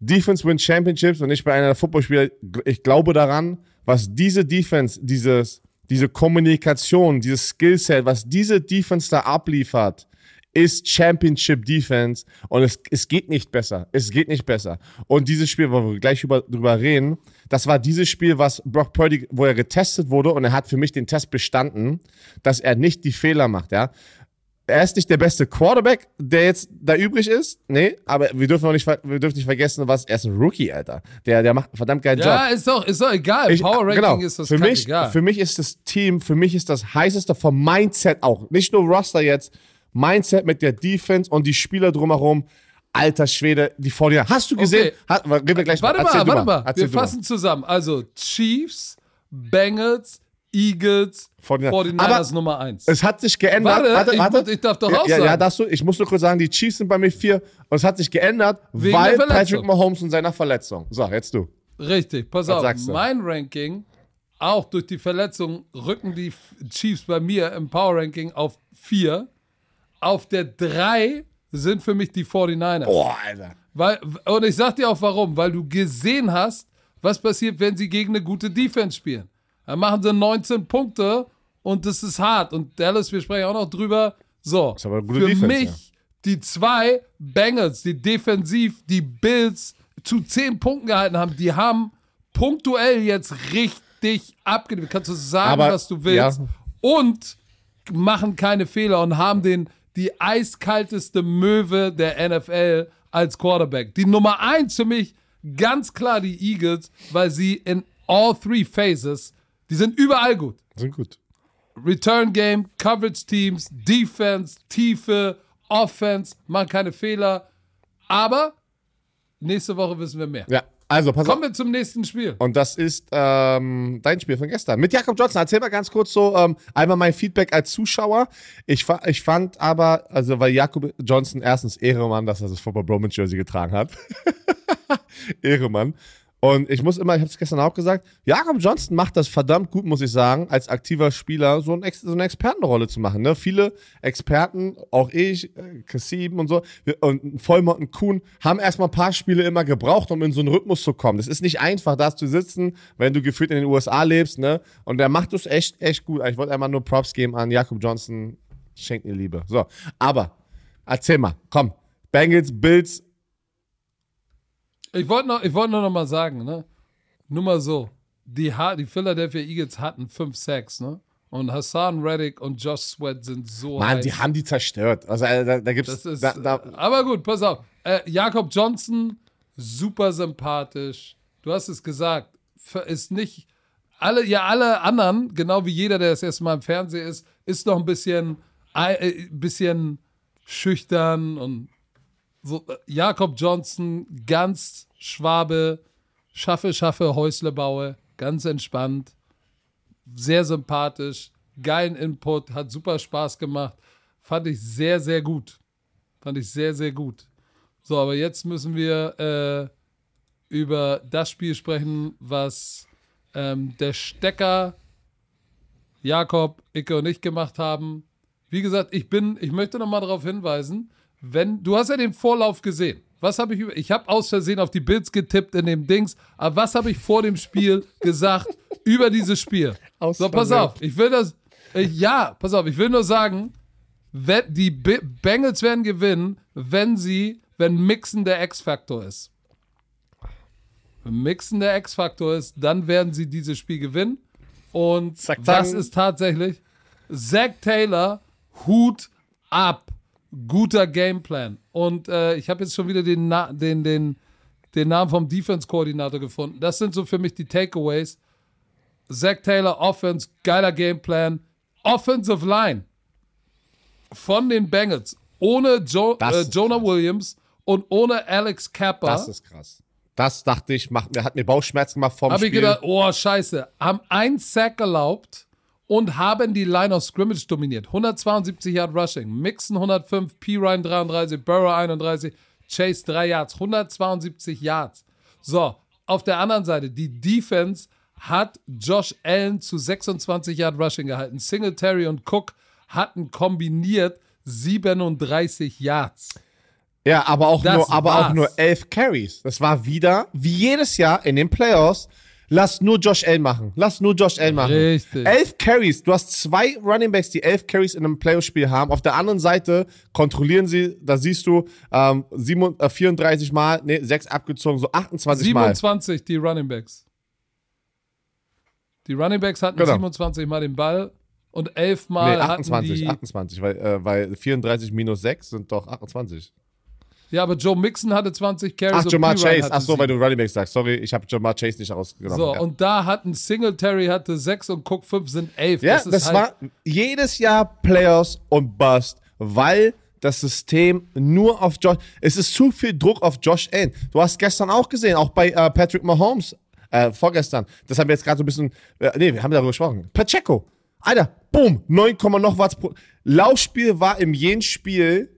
Defense win Championships und ich bei einer Footballspieler, ich glaube daran, was diese Defense, dieses, diese Kommunikation, dieses Skillset, was diese Defense da abliefert, ist Championship Defense und es, es geht nicht besser. Es geht nicht besser. Und dieses Spiel, wo wir gleich über, drüber reden, das war dieses Spiel, was Brock Purdy, wo er getestet wurde und er hat für mich den Test bestanden, dass er nicht die Fehler macht, ja er ist nicht der beste Quarterback, der jetzt da übrig ist. Nee, aber wir dürfen auch nicht, wir dürfen nicht vergessen, was, er ist ein Rookie, Alter. Der, der macht einen verdammt geilen Job. Ja, ist doch, ist doch egal. Ich- Power Ranking genau. ist das für mich, egal. für mich ist das Team, für mich ist das heißeste vom Mindset auch. Nicht nur Roster jetzt, Mindset mit der Defense und die Spieler drumherum. Alter Schwede, die vor dir. Hast du gesehen? Okay. Hat, reden wir gleich Warte mal, du warte mal. Erzähl Wir fassen zusammen. Also Chiefs, Bengals, Eagles, 49ers. 49ers Aber Nummer 1. Es hat sich geändert. Warte, ich muss- ich darf doch ja, auch ja, sagen. ja, darfst du. Ich muss nur kurz sagen, die Chiefs sind bei mir vier und es hat sich geändert, Wegen weil. Patrick Mahomes und seiner Verletzung. So, jetzt du. Richtig, pass Was auf. Mein Ranking, auch durch die Verletzung, rücken die Chiefs bei mir im Power Ranking auf 4. Auf der 3 sind für mich die 49ers. Boah, Alter. Weil, und ich sag dir auch warum, weil du gesehen hast, was passiert, wenn sie gegen eine gute Defense spielen. Dann machen sie 19 Punkte und das ist hart. Und Dallas, wir sprechen auch noch drüber. So, für Defense, mich ja. die zwei Bengals, die defensiv die Bills zu 10 Punkten gehalten haben, die haben punktuell jetzt richtig abgegeben. Kannst du sagen, Aber, was du willst. ja. Und machen keine Fehler und haben den die eiskalteste Möwe der NFL als Quarterback. Die Nummer eins für mich ganz klar die Eagles, weil sie in all three phases, die sind überall gut. Sind gut. Return Game, Coverage Teams, Defense, Tiefe, Offense, machen keine Fehler. Aber nächste Woche wissen wir mehr. Ja, also pass auf. Kommen wir zum nächsten Spiel. Und das ist ähm, dein Spiel von gestern. Mit Jakob Johnson. Erzähl mal ganz kurz so ähm, einmal mein Feedback als Zuschauer. Ich, ich fand aber, also weil Jakob Johnson erstens Ehremann, dass er das Football Bromance Jersey getragen hat. Ehremann. Und ich muss immer, ich habe es gestern auch gesagt, Jakob Johnson macht das verdammt gut, muss ich sagen, als aktiver Spieler so, ein so eine Expertenrolle zu machen. Ne? Viele Experten, auch ich, äh, Kassim und so, und Vollmont und Kuhn, haben erstmal ein paar Spiele immer gebraucht, um in so einen Rhythmus zu kommen. Das ist nicht einfach, da zu sitzen, wenn du gefühlt in den USA lebst, ne? Und der macht das echt, echt gut. Ich wollte einmal nur Props geben an Jakob Johnson. Schenkt mir Liebe. So, aber erzähl mal, komm. Bengals, Bills, Ich wollte noch, ich wollte nur noch mal sagen, ne? Nur mal so. Die, Ha- die Philadelphia Eagles hatten 5 Sacks, ne? Und Hassan Reddick und Josh Sweat sind so Mann, heiß. die haben die zerstört. Also äh, da, da gibt's. Das ist, da, da, aber gut, pass auf. Äh, Jakob Johnson, super sympathisch. Du hast es gesagt. Ist nicht. Alle, ja, alle anderen, genau wie jeder, der das erste Mal im Fernsehen ist, ist noch ein bisschen, äh, bisschen schüchtern und so. Äh, Jakob Johnson, ganz Schwabe, schaffe, schaffe, Häusle baue, ganz entspannt, sehr sympathisch, geilen Input, hat super Spaß gemacht. Fand ich sehr, sehr gut. Fand ich sehr, sehr gut. So, aber jetzt müssen wir äh, über das Spiel sprechen, was ähm, der Stecker, Jakob, Icke und ich gemacht haben. Wie gesagt, ich bin, ich möchte noch mal darauf hinweisen, wenn, du hast ja den Vorlauf gesehen. Was habe ich über, ich habe aus Versehen auf die Bills getippt in dem Dings, aber was habe ich vor dem Spiel gesagt über dieses Spiel? Aus so, pass auf, ich will das, ich, ja, pass auf, ich will nur sagen, wenn, die Bi- Bengals werden gewinnen, wenn sie, wenn Mixen der X-Faktor ist. Wenn Mixen der X-Faktor ist, dann werden sie dieses Spiel gewinnen. Und Zack, das zack. ist tatsächlich Zach Taylor, Hut ab. Guter Gameplan. Und äh, ich habe jetzt schon wieder den, Na den, den, den Namen vom Defense-Koordinator gefunden. Das sind so für mich die Takeaways. Zach Taylor, Offense, geiler Gameplan. Offensive Line von den Bengals ohne jo äh, Jonah krass. Williams und ohne Alex Kappa. das ist krass. Das dachte ich, macht, mir- hat mir Bauchschmerzen gemacht vom Habe Spiel. ich gedacht, oh scheiße, haben einen Sack erlaubt und haben die Line of Scrimmage dominiert. 172 Yard Rushing, Mixon 105, P. Ryan 33, Burrow 31, Chase 3 Yards, 172 Yards. So, auf der anderen Seite, die Defense hat Josh Allen zu 26 Yard Rushing gehalten. Singletary und Cook hatten kombiniert 37 Yards. ja, aber auch, Das nur, aber auch nur elf Carries. Das war wieder, wie jedes Jahr in den Playoffs, lass nur Josh Allen machen. Lass nur Josh Allen machen. Richtig. Elf Carries. Du hast zwei Running Backs, die elf Carries in einem Playoff-Spiel haben. Auf der anderen Seite kontrollieren sie, da siehst du, ähm, 7, äh, 34 Mal, nee, 6 abgezogen, so 28 Mal. 27 die Running Backs. Die Running Backs hatten Genau. 27 Mal den Ball und elfmal nee, hatten 28, die. 28, weil, äh, weil 34 minus 6 sind doch 28. Ja, aber Joe Mixon hatte 20 Carries. Ach, Jamar Chase. Ach so, weil du Running Back sagst. Sorry, ich habe Jamar Chase nicht rausgenommen. So, ja. und da hatten Singletary hatte 6 und Cook 5 sind 11. Ja, das, das, halt, war jedes Jahr Playoffs und Bust, weil das System nur auf Josh. Es ist zu viel Druck auf Josh Allen. Du hast gestern auch gesehen, auch bei äh, Patrick Mahomes, äh, vorgestern. Das haben wir jetzt gerade so ein bisschen. Äh, nee, wir haben darüber gesprochen. Pacheco. Alter, boom, 9, noch Watts pro. Laufspiel war im jeden Spiel.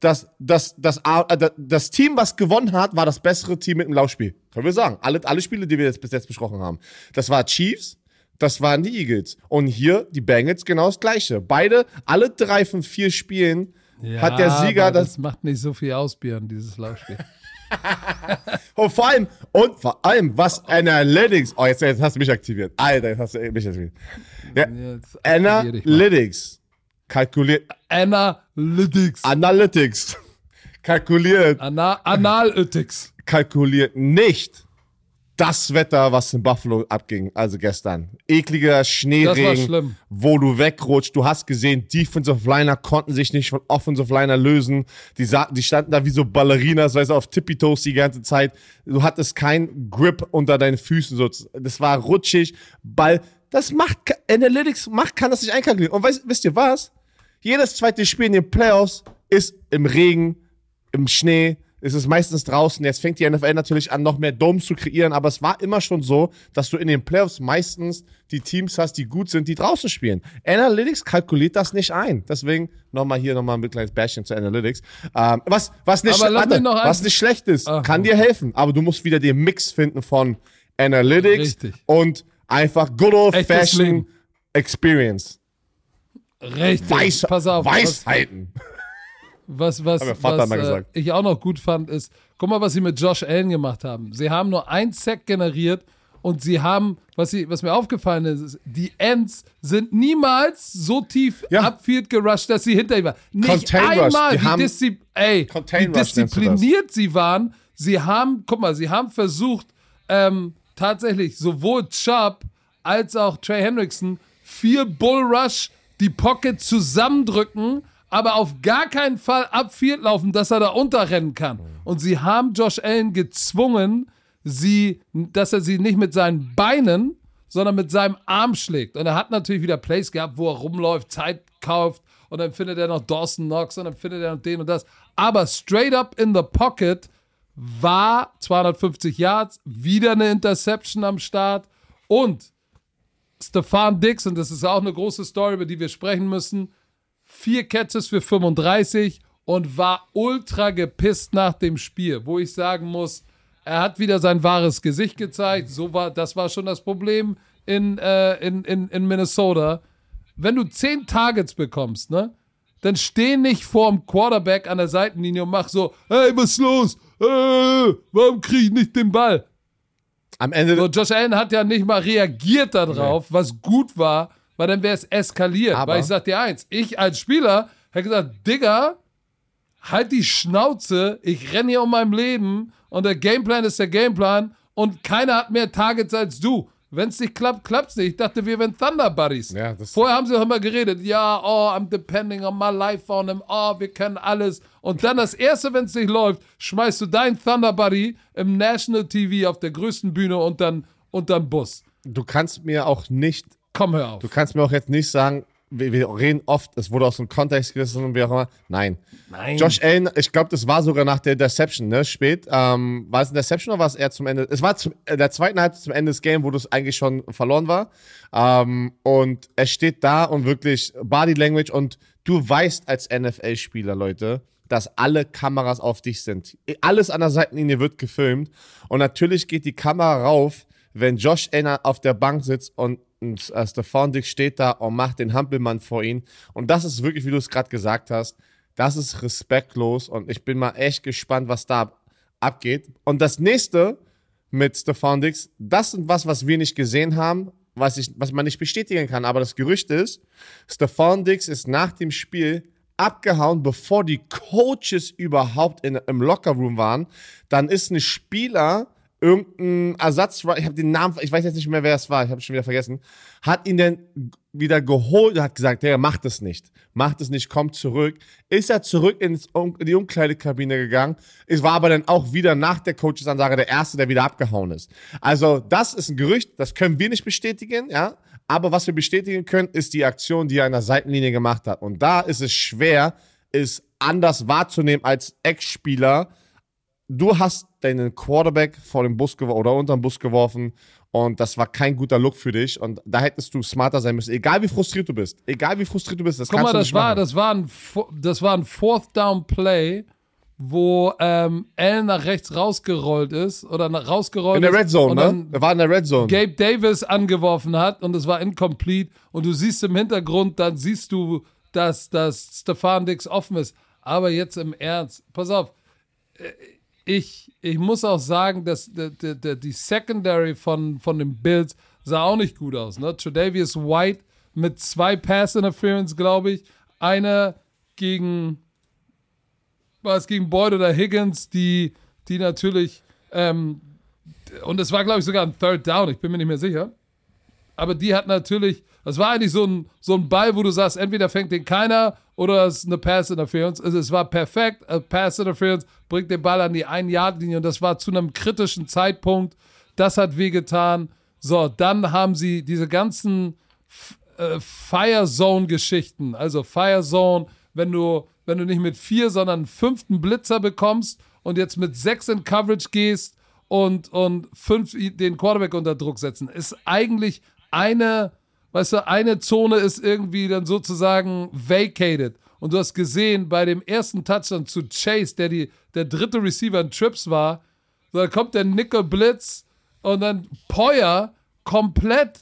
Das, das, das, äh, das Team, was gewonnen hat, war das bessere Team mit dem Laufspiel. Können wir sagen. Alle, alle Spiele, die wir jetzt bis jetzt besprochen haben. Das war Chiefs, das waren die Eagles. Und hier die Bengals genau das gleiche. Beide, alle drei von vier Spielen ja, hat der Sieger das. das macht nicht so viel aus, Björn, dieses Laufspiel. Und vor allem, und vor allem, was Analytics. Oh, jetzt, jetzt hast du mich aktiviert. Alter, jetzt hast du mich aktiviert. Ja. Analytics. Kalkuliert. Analytics. Analytics. Kalkuliert. Ana Analytics. kalkuliert nicht das Wetter, was in Buffalo abging, also gestern. Ekliger Schneeregen, schlimm. wo du wegrutscht. Du hast gesehen, Defensive Liner konnten sich nicht von Offensive Liner lösen. Die, die standen da wie so Ballerinas, weißt du, auf Tippy-Toes die ganze Zeit. Du hattest keinen Grip unter deinen Füßen. Das war rutschig. Ball, das macht, Analytics macht, kann das nicht einkalkulieren. Und weißt, wisst ihr was? Jedes zweite Spiel in den Playoffs ist im Regen, im Schnee. Es ist meistens draußen. Jetzt fängt die NFL natürlich an, noch mehr Domes zu kreieren. Aber es war immer schon so, dass du in den Playoffs meistens die Teams hast, die gut sind, die draußen spielen. Analytics kalkuliert das nicht ein. Deswegen nochmal hier nochmal ein kleines Bashing zu Analytics. Ähm, was, was, nicht, warte, was nicht schlecht ist, Ach. kann dir helfen. Aber du musst wieder den Mix finden von Analytics Richtig. und einfach good old Echtes fashioned Leben. Experience. Richtig. Weiß, Pass auf. Was, Weisheiten. was, was, was mal äh, ich auch noch gut fand, ist, guck mal, was sie mit Josh Allen gemacht haben. Sie haben nur ein Sack generiert und sie haben, was, sie, was mir aufgefallen ist, ist, die Ends sind niemals so tief Ja. upfield gerusht, dass sie hinter ihm waren. Nicht Contain einmal, wie, diszi ey, wie diszipliniert sie waren. Sie haben, guck mal, sie haben versucht, ähm, tatsächlich sowohl Chubb als auch Trey Hendrickson viel Bull Rush, die Pocket zusammendrücken, aber auf gar keinen Fall upfield laufen, dass er da unterrennen kann. Und sie haben Josh Allen gezwungen, sie, dass er sie nicht mit seinen Beinen, sondern mit seinem Arm schlägt. Und er hat natürlich wieder Plays gehabt, wo er rumläuft, Zeit kauft und dann findet er noch Dawson Knox und dann findet er noch den und das. Aber straight up in the pocket war 250 Yards, wieder eine Interception am Start und Stefan Dix, und das ist auch eine große Story, über die wir sprechen müssen, vier Catches für 35 und war ultra gepisst nach dem Spiel, wo ich sagen muss, er hat wieder sein wahres Gesicht gezeigt. So war, das war schon das Problem in, äh, in, in, in Minnesota. Wenn du zehn Targets bekommst, ne, dann steh nicht vorm Quarterback an der Seitenlinie und mach so, hey, was ist los? Äh, warum krieg ich nicht den Ball? Am Ende. So, Josh Allen hat ja nicht mal reagiert darauf, was gut war, weil dann wäre es eskaliert. Aber- weil ich sag dir eins, ich als Spieler hätte gesagt, Digga, halt die Schnauze, ich renne hier um mein Leben und der Gameplan ist der Gameplan und keiner hat mehr Targets als du. Wenn es nicht klappt, klappt es nicht. Ich dachte, wir wären Thunder Buddies. Ja, das- Vorher haben sie auch immer geredet, ja, oh, I'm depending on my life on him, oh, wir können alles. Und dann das Erste, wenn es nicht läuft, schmeißt du deinen Thunder Buddy im National TV auf der größten Bühne und dann unter den Bus. du kannst mir auch nicht Komm, hör auf. Du kannst mir auch jetzt nicht sagen, wir, wir reden oft, es wurde aus dem Kontext gerissen und wie auch immer. Nein. Nein. Josh Allen, ich glaube, das war sogar nach der Interception, ne? Spät. Ähm, war es eine Interception oder war es eher zum Ende? Es war zum, äh, der zweiten Halbzeit zum Ende des Games, wo das eigentlich schon verloren war. Ähm, und er steht da und wirklich Body Language und du weißt als NFL-Spieler, Leute, dass alle Kameras auf dich sind. Alles an der Seitenlinie wird gefilmt und natürlich geht die Kamera rauf, wenn Josh Allen auf der Bank sitzt und, und äh, Stefan Dix steht da und macht den Hampelmann vor ihn. Und das ist wirklich, wie du es gerade gesagt hast, das ist respektlos und ich bin mal echt gespannt, was da abgeht. Und das nächste mit Stefan Dix, das sind was, was wir nicht gesehen haben, was, ich, was man nicht bestätigen kann. Aber das Gerücht ist, Stefan Dix ist nach dem Spiel abgehauen, bevor die Coaches überhaupt in, im Lockerroom waren. Dann ist ein Spieler irgendein Ersatz, ich habe den Namen, ich weiß jetzt nicht mehr, wer es war, ich habe schon wieder vergessen, hat ihn dann wieder geholt hat gesagt, der macht es nicht, macht es nicht, kommt zurück. Ist er zurück in die Umkleidekabine gegangen, es war aber dann auch wieder nach der Coachesansage der Erste, der wieder abgehauen ist. Also das ist ein Gerücht, das können wir nicht bestätigen, ja, aber was wir bestätigen können, ist die Aktion, die er an der Seitenlinie gemacht hat. Und da ist es schwer, es anders wahrzunehmen als Ex-Spieler. Du hast deinen Quarterback vor dem Bus geworfen oder unter den Bus geworfen und das war kein guter Look für dich und da hättest du smarter sein müssen. Egal wie frustriert du bist. Egal wie frustriert du bist. Das Guck kannst mal, du das nicht war, machen. das, war ein, das war ein Fourth Down Play, wo ähm, Allen nach rechts rausgerollt ist oder nach rausgerollt in der Red Zone, ne? Er war in der Red Zone. Gabe Davis angeworfen hat und es war incomplete und du siehst im Hintergrund, dann siehst du, dass, dass Stefan Dix offen ist. Aber jetzt im Ernst, pass auf, äh, ich, ich muss auch sagen, dass die, die, die Secondary von, von den Bills sah auch nicht gut aus. Ne? Tredavious White mit zwei Pass Interference, glaube ich. Eine gegen, war gegen Boyd oder Higgins, die, die natürlich, ähm, und es war, glaube ich, sogar ein Third Down, ich bin mir nicht mehr sicher. Aber die hat natürlich, das war eigentlich so ein, so ein Ball, wo du sagst, entweder fängt den keiner oder es ist eine Pass Interference. Also es war perfekt, äh, Pass Interference, bringt den Ball an die 1-Yard-Linie und das war zu einem kritischen Zeitpunkt. Das hat wehgetan. So, dann haben sie diese ganzen äh, Fire Zone-Geschichten. Also Fire Zone, wenn du, wenn du nicht mit vier, sondern fünften Blitzer bekommst und jetzt mit sechs in Coverage gehst und, und fünf den Quarterback unter Druck setzen, ist eigentlich eine, weißt du, eine Zone ist irgendwie dann sozusagen vacated. Und du hast gesehen, bei dem ersten Touchdown zu Chase, der die, der dritte Receiver in Trips war, da kommt der Nickel Blitz und dann Poyer komplett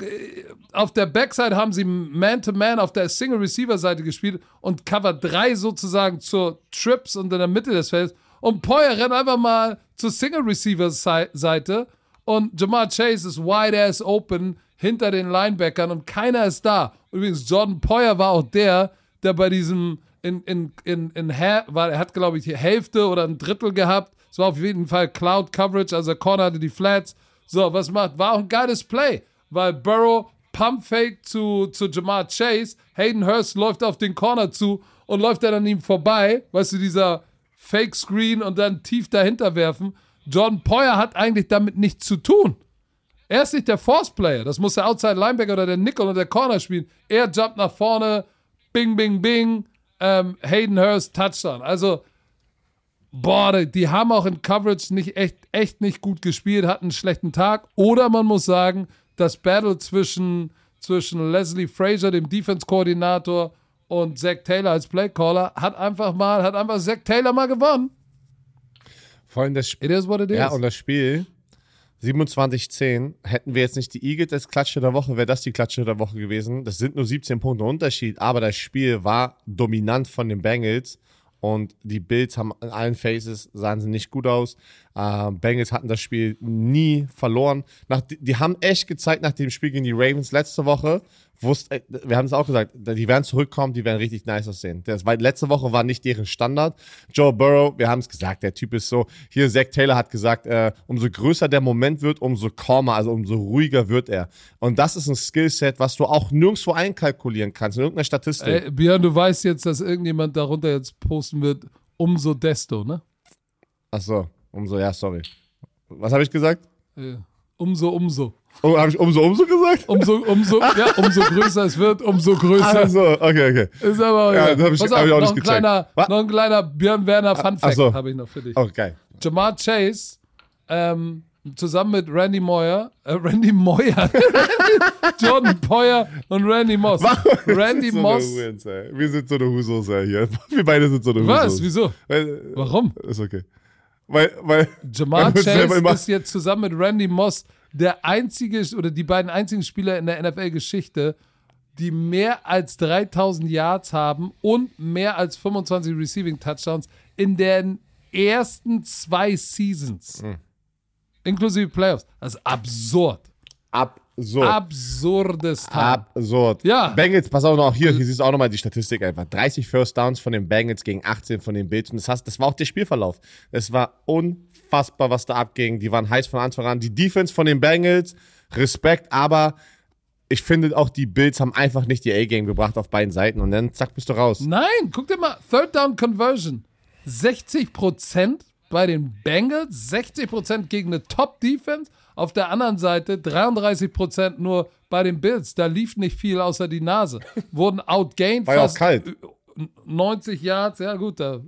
äh, auf der Backside haben sie Man-to-Man auf der Single-Receiver-Seite gespielt und Cover 3 sozusagen zur Trips und in der Mitte des Felds. Und Poyer rennt einfach mal zur Single-Receiver-Seite und Jamar Chase ist wide-ass open hinter den Linebackern und keiner ist da. Übrigens, Jordan Poyer war auch der, der bei diesem in, in, in, in war, er hat, glaube ich, die Hälfte oder ein Drittel gehabt. Es war auf jeden Fall Cloud Coverage, also der Corner hatte die Flats. So, was macht? War auch ein geiles Play, weil Burrow Pump Fake zu, zu Jamar Chase, Hayden Hurst läuft auf den Corner zu und läuft dann an ihm vorbei, weißt du, dieser Fake Screen und dann tief dahinter werfen. Jordan Poyer hat eigentlich damit nichts zu tun. Er ist nicht der Force Player. Das muss der Outside Linebacker oder der Nickel oder der Corner spielen. Er jumpt nach vorne, bing, bing, bing, ähm, Hayden Hurst, Touchdown. Also, boah, die, die haben auch in Coverage nicht echt, echt nicht gut gespielt, hatten einen schlechten Tag. Oder man muss sagen, das Battle zwischen, zwischen Leslie Frazier, dem Defense-Koordinator, und Zach Taylor als Playcaller hat einfach mal, hat einfach Zach Taylor mal gewonnen. Vor allem das Spiel. It is what it is. Ja, und das Spiel 27-10. Hätten wir jetzt nicht die Eagles als Klatsche der Woche, wäre das die Klatsche der Woche gewesen. Das sind nur 17 Punkte Unterschied, aber das Spiel war dominant von den Bengals. Und die Bills haben in allen Phases, sahen sie nicht gut aus. Äh, Bengals hatten das Spiel nie verloren. Nach, die, die haben echt gezeigt nach dem Spiel gegen die Ravens letzte Woche, wusst, äh, wir haben es auch gesagt, die werden zurückkommen, die werden richtig nice aussehen. Das war, letzte Woche war nicht deren Standard. Joe Burrow, wir haben es gesagt, der Typ ist so, hier Zach Taylor hat gesagt, äh, umso größer der Moment wird, umso calmer, also umso ruhiger wird er. Und das ist ein Skillset, was du auch nirgendwo einkalkulieren kannst, in irgendeiner Statistik. Ey, Björn, du weißt jetzt, dass irgendjemand darunter jetzt posten wird, umso desto, ne? Ach so, umso, ja, sorry. Was habe ich gesagt? Äh, umso, umso. Oh, habe ich umso, umso gesagt? Umso, umso, ja, umso größer es wird, umso größer. Also, okay, okay. Ist aber, Ja, ja, das hab ich- Pass hab auf, ich auch noch, nicht ein kleiner, Was? noch ein kleiner Björn Werner Fun Fact so. habe ich noch für dich. Oh, geil. Jamar Chase, ähm, zusammen mit Randy Moyer, äh, Randy Moyer, Jordan Poyer und Randy Moss. Randy Wir sind so Moss. ey. Wir sind so eine Husos, hier. Wir beide sind so eine Was? Husos. Wieso? Weil, Warum? ist okay. Weil, weil. Jamar weil Chase ist jetzt zusammen mit Randy Moss der einzige oder die beiden einzigen Spieler in der NFL-Geschichte, die mehr als 3000 Yards haben und mehr als 25 Receiving Touchdowns in den ersten zwei Seasons. Hm. Inklusive Playoffs. Das ist absurd. absurd. absurdes Time. Absurd. Ja. Bengals, pass auf noch, hier, hier siehst du auch nochmal die Statistik einfach. 30 First Downs von den Bengals gegen 18 von den Bills. Und das, heißt, das war auch der Spielverlauf. Es war unfassbar, was da abging. Die waren heiß von Anfang an. Die Defense von den Bengals, Respekt, aber ich finde auch die Bills haben einfach nicht die A-Game gebracht auf beiden Seiten. Und dann zack, bist du raus. Nein, guck dir mal, Third Down Conversion. 60% bei den Bengals, 60% gegen eine Top-Defense. Auf der anderen Seite 33% nur bei den Bills. Da lief nicht viel außer die Nase. Wurden outgained. War ja auch kalt. 90 Yards, ja gut. Da,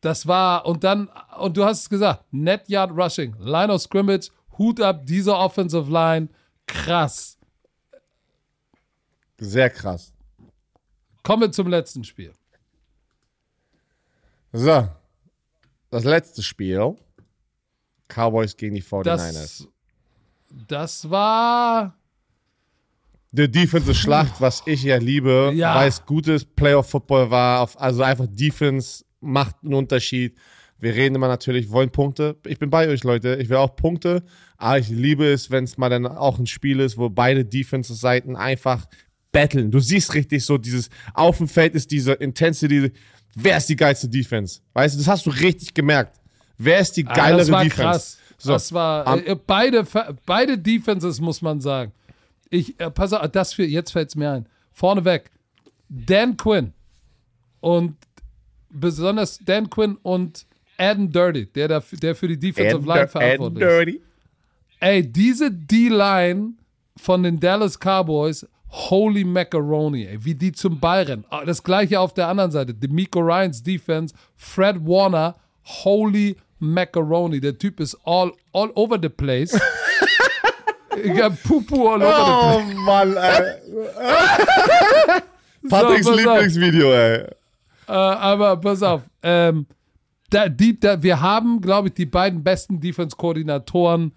das war, und dann, und du hast es gesagt, Net Yard Rushing, Line of Scrimmage, Hut ab, diese Offensive Line, krass. Sehr krass. Kommen wir zum letzten Spiel. So. Das letzte Spiel. Cowboys gegen die 49ers. Das, das war. Die Defensive Schlacht, was ich ja liebe, Ja. weil es gutes Playoff-Football war. Auf, also einfach Defense macht einen Unterschied. Wir reden immer natürlich, wollen Punkte. Ich bin bei euch, Leute. Ich will auch Punkte. Aber ich liebe es, wenn es mal dann auch ein Spiel ist, wo beide Defensive-Seiten einfach battlen. Du siehst richtig so dieses, auf dem Feld ist diese Intensity. Wer ist die geilste Defense? Weißt du, das hast du richtig gemerkt. Wer ist die Ah, geilere das war Defense? krass. So, das war am- äh, beide, beide Defenses, muss man sagen. Ich, äh, pass auf, das für, jetzt fällt es mir ein. Vorneweg, Dan Quinn und besonders Dan Quinn und Adam Dirty, der, da, der für die Defensive And, Line verantwortlich ist. dirty. Ey, diese D-Line von den Dallas Cowboys, holy macaroni, ey, wie die zum Ball rennen. Ah, Das gleiche auf der anderen Seite. D'Amico Ryans Defense, Fred Warner, holy macaroni. Der Typ ist all, all over the place. ich hab Pupu all over Oh Mann, ey. Patricks So. Lieblingsvideo, ey. Äh, aber pass auf. Ähm, da, die, da, wir haben, glaube ich, die beiden besten Defense-Koordinatoren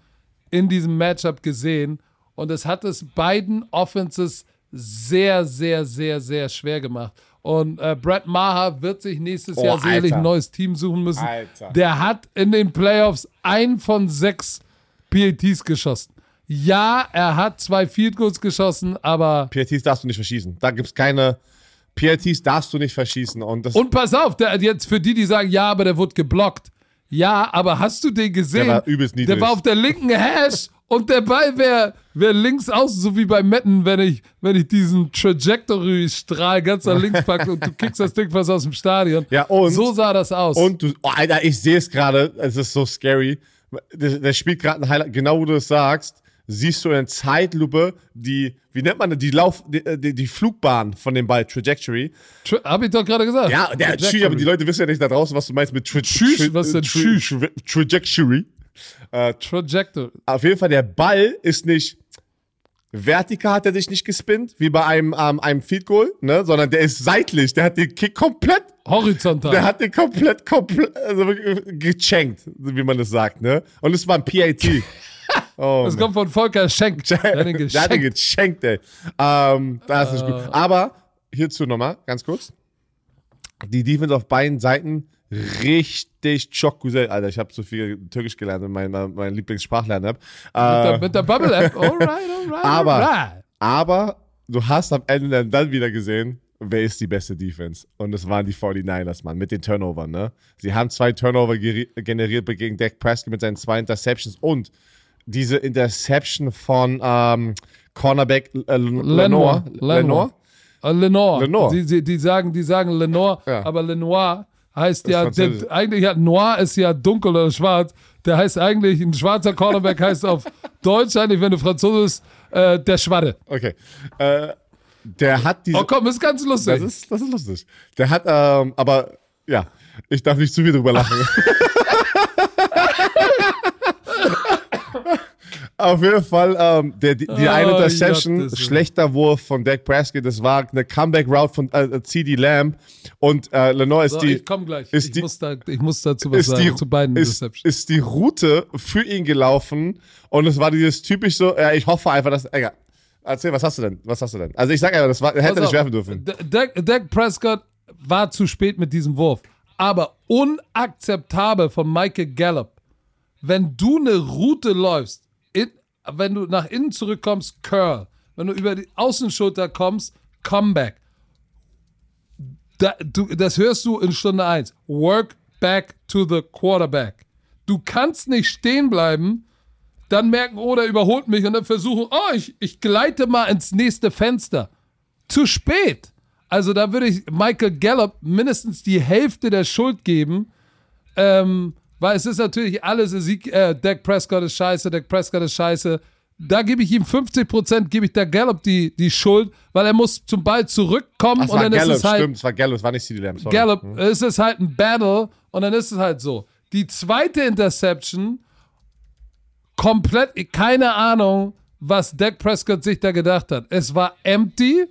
in diesem Matchup gesehen. Und es hat es beiden Offenses sehr, sehr, sehr, sehr schwer gemacht. Und äh, Brett Maher wird sich nächstes Oh, Jahr sicherlich Alter. ein neues Team suchen müssen. Alter. Der hat in den Playoffs ein von sechs PATs geschossen. Ja, er hat zwei Field Goals geschossen, aber PRTs darfst du nicht verschießen. Da gibt's keine. PRTs darfst du nicht verschießen. Und das Und pass auf, der, jetzt für die, die sagen, ja, aber der wurde geblockt. Ja, aber hast du den gesehen? Der war übelst niedrig. Der war auf der linken Hash und der Ball wäre wär links außen, so wie bei Metten, wenn ich, wenn ich diesen Trajectory-Strahl ganz nach links packe und du kickst das Ding fast aus dem Stadion. Ja, und- So sah das aus. Und du, oh, Alter, ich sehe es gerade, es ist so scary. Der, der spielt gerade ein Highlight, genau wo du es sagst, siehst du in Zeitlupe die, wie nennt man das, die Lauf, die, die, die Flugbahn von dem Ball, Trajectory. Tra hab ich doch gerade gesagt. Ja, der Trajectory. Aber die Leute wissen ja nicht da draußen, was du meinst mit Tra Tschüss, was denn Tschüss? Tra- Trajectory. Trajectory. Auf jeden Fall, der Ball ist nicht vertikal hat er dich nicht gespinnt, wie bei einem, ähm, einem Field Goal, ne, sondern der ist seitlich, der hat den Kick komplett Horizontal. Der hat den komplett, komplett, also wirklich gechankt, wie man das sagt, ne? Und es war ein PAT. Oh, das kommt von Volker Schenk. Der hat den der hat den geschenkt. ey. Ähm, das ist gut. Aber hierzu nochmal, ganz kurz. Die Defense auf beiden Seiten richtig güzel. Alter, ich habe so viel Türkisch gelernt meinem mein Lieblingssprachlern-App. Mit der, Äh, mit der Bubble-App. Alright, alright, Aber- alright. aber du hast am Ende dann, wieder gesehen, wer ist die beste Defense? Und es waren die 49ers, Mann, mit den Turnovern, ne? Sie haben zwei Turnover generiert gegen Dak Prescott mit seinen zwei Interceptions und diese Interception von ähm, Cornerback äh, Lenore. Lenore. Äh, Lenore. Lenore. Die, die, die, sagen, die sagen Lenore, Ja. aber Lenoir heißt ja, der, eigentlich ja, Noir ist ja dunkel oder schwarz. Der heißt eigentlich, ein schwarzer Cornerback heißt auf Deutsch eigentlich, wenn du Franzose bist, äh, der Schwadde. Okay. Äh, der hat diese. Oh komm, ist ganz lustig. Das ist, das ist lustig. Der hat, ähm, aber ja, ich darf nicht zu viel drüber lachen. Auf jeden Fall, ähm, der, die, die Oh, eine Interception, das- schlechter Wurf von Dak Prescott, das war eine Comeback-Route von äh, CD Lamb und äh, Lenore ist so, die, ich komm gleich. ist ich, die- muss da, ich muss dazu was ist sagen, die, zu beiden ist, ist die Route für ihn gelaufen und es war dieses typisch so, ja, ich hoffe einfach, dass, egal. Erzähl, was hast du denn? Was hast du denn? Also ich sag einfach, das war, hätte er nicht werfen dürfen. Dak Prescott war zu spät mit diesem Wurf. Aber unakzeptabel von Michael Gallup. Wenn du eine Route läufst, in, wenn du nach innen zurückkommst, Curl. Wenn du über die Außenschulter kommst, Comeback. Da, du, das hörst du in Stunde 1. Work back to the quarterback. Du kannst nicht stehen bleiben, dann merken, oh, der überholt mich und dann versuchen, oh, ich, ich gleite mal ins nächste Fenster. Zu spät. Also da würde ich Michael Gallup mindestens die Hälfte der Schuld geben, ähm, weil es ist natürlich alles, Sieg, äh, Dak Prescott ist scheiße, Dak Prescott ist scheiße. Da gebe ich ihm 50%, gebe ich der Gallup die, die Schuld, weil er muss zum Ball zurückkommen Ach, und dann Gallup, ist es halt stimmt, es war Gallup, es war nicht CD Lamb, sorry. Gallup, Hm. es ist halt ein Battle und dann ist es halt so. Die zweite Interception, komplett, keine Ahnung, was Dak Prescott sich da gedacht hat. Es war empty.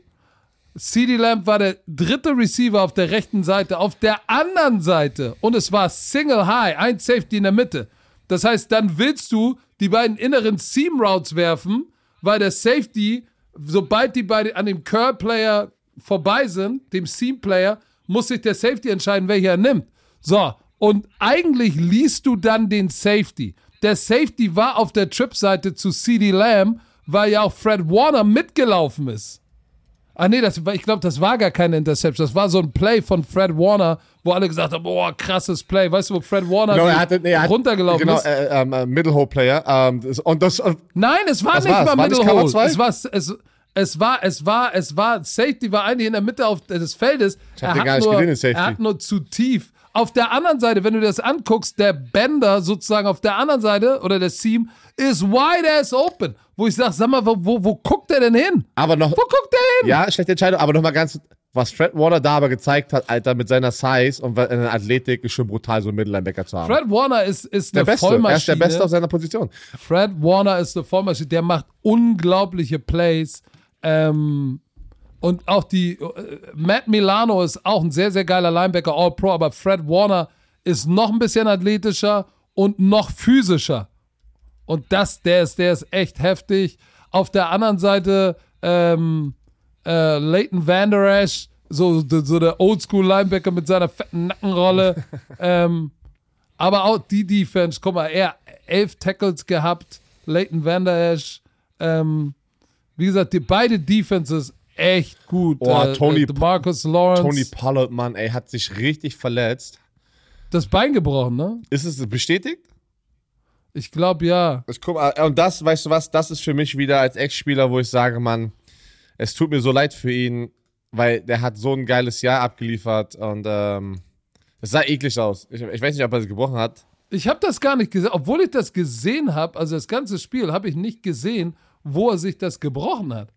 CD Lamb war der dritte Receiver auf der rechten Seite. Auf der anderen Seite, und es war Single High, ein Safety in der Mitte. Das heißt, dann willst du die beiden inneren Seam Routes werfen, weil der Safety, sobald die beiden an dem Curl Player vorbei sind, dem Seam Player, muss sich der Safety entscheiden, welcher er nimmt. So, und eigentlich liest du dann den Safety. Der Safety war auf der Trip-Seite zu CD Lamb, weil ja auch Fred Warner mitgelaufen ist. Ah nee, das, ich glaube, das war gar keine Interception. Das war so ein Play von Fred Warner, wo alle gesagt haben, boah, krasses Play. Weißt du, wo Fred Warner Genau, er hatte, nee, er hat, runtergelaufen genau, ist? äh, ähm, äh, Middle Hole Player. Ähm, und das, äh, Nein, es war nicht mal War nicht Middle Hole. Es war, es, es war, es war, es war, Safety war eigentlich in der Mitte auf, des Feldes. Ich hab er, den gar nicht nur, gesehen, den Safety. er hat nur zu tief. Auf der anderen Seite, wenn du das anguckst, der Bender sozusagen auf der anderen Seite oder der Seam ist wide ass open. Wo ich sage, sag mal, wo, wo, wo guckt der denn hin? aber noch, Wo guckt der hin? ja, schlechte Entscheidung, aber nochmal ganz, was Fred Warner da aber gezeigt hat, Alter, mit seiner Size und in der Athletik ist schon brutal, so einen Mittellinebacker zu haben. Fred Warner ist, ist der eine Beste, er Vollmaschine. ist der Beste auf seiner Position. Fred Warner ist eine Vollmaschine, der macht unglaubliche Plays. Ähm, und auch die, äh, Matt Milano ist auch ein sehr, sehr geiler Linebacker, All-Pro, aber Fred Warner ist noch ein bisschen athletischer und noch physischer. Und das, der ist, der ist echt heftig. Auf der anderen Seite, ähm, äh, Leighton Van Der Esch, so, so der Oldschool-Linebacker mit seiner fetten Nackenrolle. ähm, aber auch die Defense, guck mal, er elf Tackles gehabt, Leighton Van Der Esch. Ähm, wie gesagt, die beide Defenses echt gut. Oh, äh, Tony- äh, Marcus Lawrence, Tony Pollard, Mann, ey, hat sich richtig verletzt. das Bein gebrochen, ne? Ist es bestätigt? Ich glaube ja. Ich guck mal, und das, weißt du was, das ist für mich wieder als Ex-Spieler, wo ich sage, Mann, es tut mir so leid für ihn, weil der hat so ein geiles Jahr abgeliefert und ähm, es sah eklig aus. Ich, ich weiß nicht, ob er es gebrochen hat. Ich habe das gar nicht gesehen, obwohl ich das gesehen habe, also das ganze Spiel habe ich nicht gesehen, wo er sich das gebrochen hat.